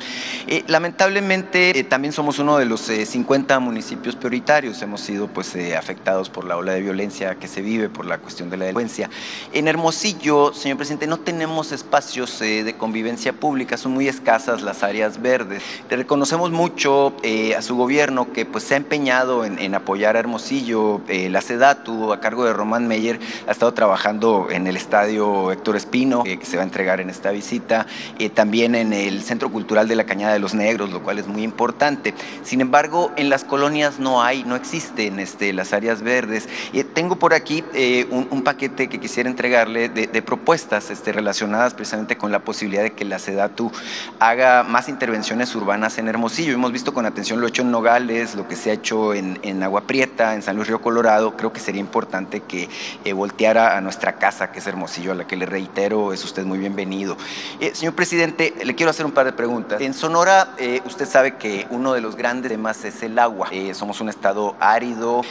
lamentablemente, también somos uno de los 50 municipios prioritarios, hemos sido pues afectados por la ola de violencia que se vive, por la cuestión de la delincuencia. En Hermosillo, señor presidente, no tenemos espacios eh, de convivencia pública, son muy escasas las áreas verdes. Le reconocemos mucho eh, a su gobierno que pues se ha empeñado en, apoyar a Hermosillo. Eh, la SEDATU, a cargo de Román Meyer, ha estado trabajando en el estadio Héctor Espino, que se va a entregar en esta visita, también en el Centro Cultural de la Cañada de los Negros, lo cual es muy importante. Sin embargo, en las colonias no hay, no existen este, las áreas verdes. Y tengo por aquí eh, un, paquete que quisiera entregarle de, propuestas este, relacionadas precisamente con la posibilidad de que la SEDATU haga más intervenciones urbanas en Hermosillo. Hemos visto con atención lo hecho en Nogales, lo que se ha hecho en, Agua Prieta, en San Luis Río Colorado. Creo que sería importante que eh, volteara a nuestra casa, que es Hermosillo, a la que le reitero, es usted muy bienvenido. Eh, señor presidente, le quiero hacer un par de preguntas. En Sonora, eh, usted sabe que uno de los grandes temas es el agua. somos un estado árido,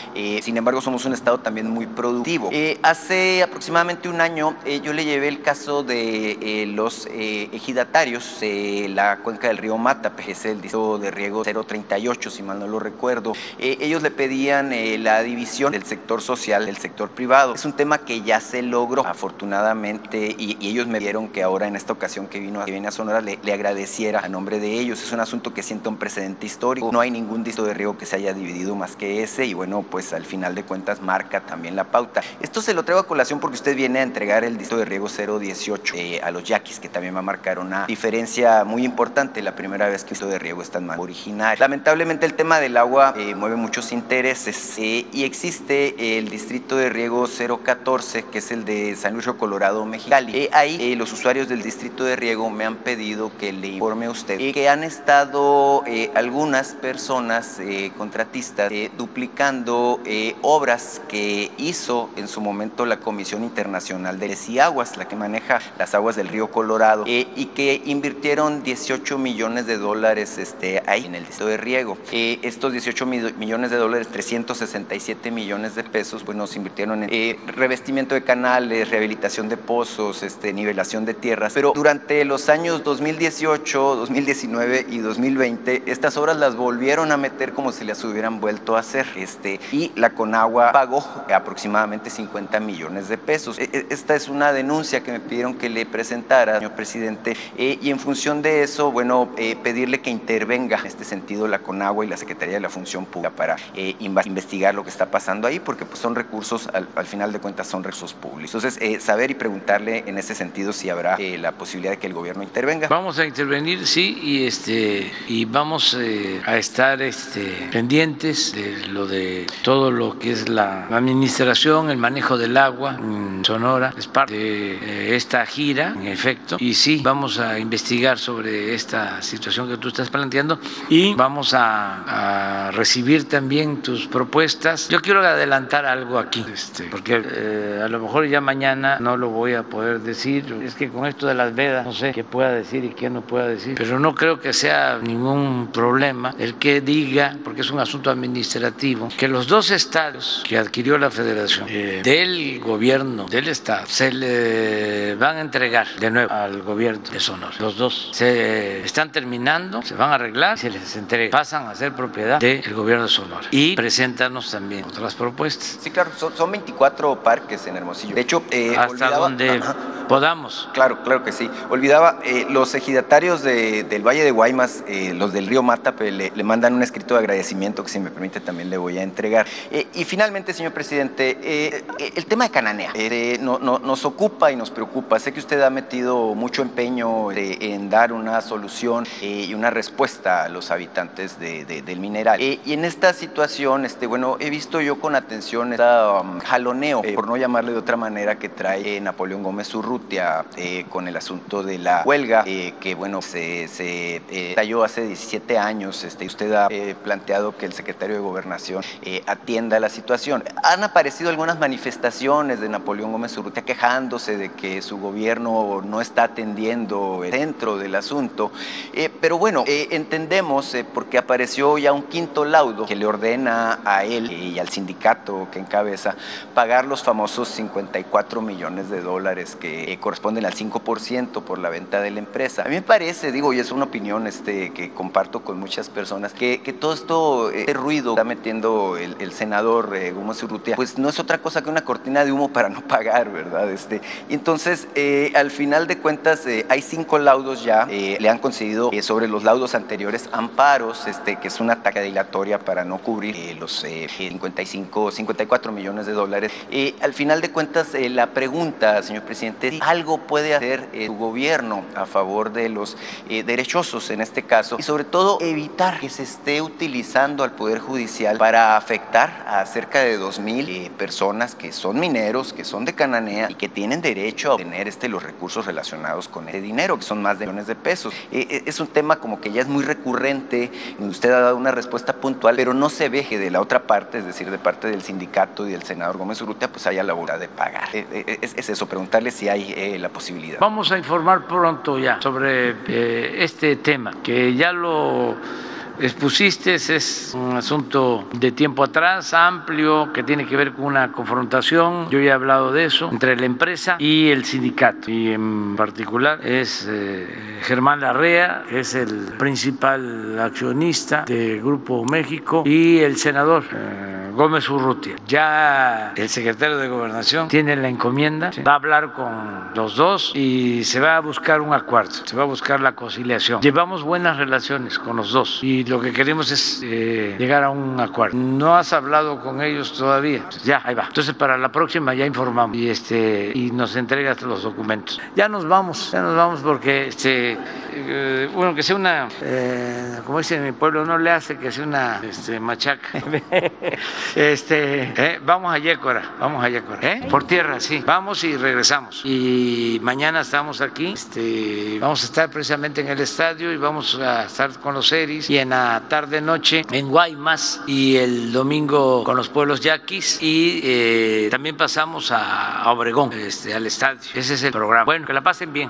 sin embargo, somos un estado también muy productivo. hace aproximadamente un año yo le llevé el caso de los ejidatarios, la cuenca del río Mata, es el distrito de riego 038, si mal no lo recuerdo. ellos le pedían la división del sector social del sector privado. Es un tema que ya se logró, afortunadamente, y, y ellos me dieron que ahora en esta ocasión que vino, que viene a Sonora le, le, agradeciera a nombre de ellos. Es un asunto que sienta un precedente histórico. No hay ningún distrito de riego que se haya dividido más que ese y bueno, pues al final de cuentas marca también la pauta. Esto se lo traigo a colación porque usted viene a entregar el distrito de riego 018 eh, a los yaquis, que también va a marcar una diferencia muy importante la primera vez que esto de riego está en mano original. Lamentablemente el tema del agua eh, mueve muchos intereses eh, y existe el distrito de riego 014, que es el de San Luis Río Colorado, Mexicali. ahí los usuarios del distrito de riego me han pedido que le informe a usted que han estado algunas personas contratistas duplicando obras que hizo en su momento la Comisión Internacional de Aguas, la que maneja las aguas del río Colorado, eh, y que invirtieron 18 millones de dólares este, ahí en el distrito de riego. Eh, estos 18 millones de dólares, 367 millones de pesos, pues nos invirtieron en eh, revestimiento de canales, rehabilitación de pozos, este, nivelación de tierras, pero durante los años 2018, 2019 y 2020, estas obras las volvieron a meter como si las hubieran vuelto hacer, este, y la Conagua pagó aproximadamente 50 millones de pesos. E, e, esta es una denuncia que me pidieron que le presentara, señor presidente, eh, y en función de eso, bueno, eh, pedirle que intervenga en este sentido la CONAGUA y la Secretaría de la Función Pública para eh, investigar lo que está pasando ahí, porque pues, son recursos, al, final de cuentas, son recursos públicos. Entonces, saber y preguntarle en ese sentido si habrá la posibilidad de que el gobierno intervenga. Vamos a intervenir, sí, y, este, y vamos a estar este, pendientes de lo de todo lo que es la administración, el manejo del agua en Sonora, es parte de eh, esta gira, en efecto, y sí, vamos a investigar sobre esta situación que tú estás planteando y vamos a, recibir también tus propuestas. Yo quiero adelantar algo aquí, este, porque eh, a lo mejor ya mañana no lo voy a poder decir. Es que con esto de las vedas no sé qué pueda decir y qué no pueda decir, pero no creo que sea ningún problema el que diga, porque es un asunto administrativo, que los dos estados que adquirió la federación eh, del gobierno del estado se le van a entregar de nuevo al gobierno de Sonora. Los dos se están terminando, se van a arreglar, se les entrega, pasan a ser propiedad del gobierno de Sonora. Y preséntanos también otras propuestas. Sí, claro, son, 24 parques en Hermosillo. De hecho, eh, hasta donde podamos. Claro, claro que sí. Olvidaba, eh, los ejidatarios del Valle de Guaymas, eh, los del río Mata, le, le, mandan un escrito de agradecimiento que si me permite también le voy a entregar. y finalmente, señor presidente, el tema de Cananea no, no, nos ocupa y nos preocupa. Sé que usted ha metido mucho empeño en dar una solución eh, y una respuesta a los habitantes del mineral. Eh, y en esta situación, este, bueno, he visto yo con atención este jaloneo, eh, por no llamarle de otra manera, que trae Napoleón Gómez Urrutia con el asunto de la huelga, que bueno, se, se talló hace 17 años. Este, usted ha planteado que el secretario Gobernación atienda la situación. Han aparecido algunas manifestaciones de Napoleón Gómez Urrutia quejándose de que su gobierno no está atendiendo el centro del asunto. Eh, pero bueno, eh, entendemos, eh, porque apareció ya un quinto laudo que le ordena a él y al sindicato que encabeza pagar los famosos 54 millones de dólares que corresponden al 5% por la venta de la empresa. A mí me parece, digo, y es una opinión este, que comparto con muchas personas, que, que todo esto, este ruido está metiendo el, senador Gómez Urrutia, pues no es otra cosa que una cortina de humo para no pagar, ¿verdad? Este, entonces, al final de cuentas, eh, hay cinco laudos ya, eh, le han concedido eh, sobre los laudos anteriores amparos, este, que es una ataque dilatoria para no cubrir los 55, 54 millones de dólares. al final de cuentas, la pregunta, señor presidente, algo puede hacer su gobierno a favor de los derechosos en este caso y sobre todo evitar que se esté utilizando al Poder Judicial para afectar a cerca de 2.000 personas que son mineros, que son de Cananea y que tienen derecho a obtener este, los recursos relacionados con ese dinero, que son más de millones de pesos. Eh, eh, es un tema como que ya es muy recurrente, usted ha dado una respuesta puntual, pero no se ve que de la otra parte, es decir, de parte del sindicato y del senador Gómez Urrutia, pues haya la voluntad de pagar. Eh, es, eso, preguntarle si hay la posibilidad. Vamos a informar pronto ya sobre este tema, que ya lo expusiste es un asunto de tiempo atrás, amplio, que tiene que ver con una confrontación. Yo ya he hablado de eso entre la empresa y el sindicato. Y en particular es eh, Germán Larrea, que es el principal accionista de Grupo México, y el senador eh, Gómez Urrutia. Ya el secretario de Gobernación tiene la encomienda, va a hablar con los dos y se va a buscar un acuerdo, se va a buscar la conciliación. Llevamos buenas relaciones con los dos y lo que queremos es eh, llegar a un acuerdo. No has hablado con ellos todavía. Ya, ahí va. Entonces para la próxima ya informamos y este y nos entregas los documentos. Ya nos vamos, ya nos vamos porque este eh, bueno que sea una eh, como dice en mi pueblo no le hace que sea una este, machaca. este vamos a Yécora, vamos a Yécora, por tierra, sí. Vamos y regresamos. Y mañana estamos aquí, este, vamos a estar precisamente en el estadio y vamos a estar con los Eris y en la tarde noche en Guaymas y el domingo con los pueblos yaquis y eh, también pasamos a Obregón, este, al estadio. Ese es el programa. Bueno, que la pasen bien.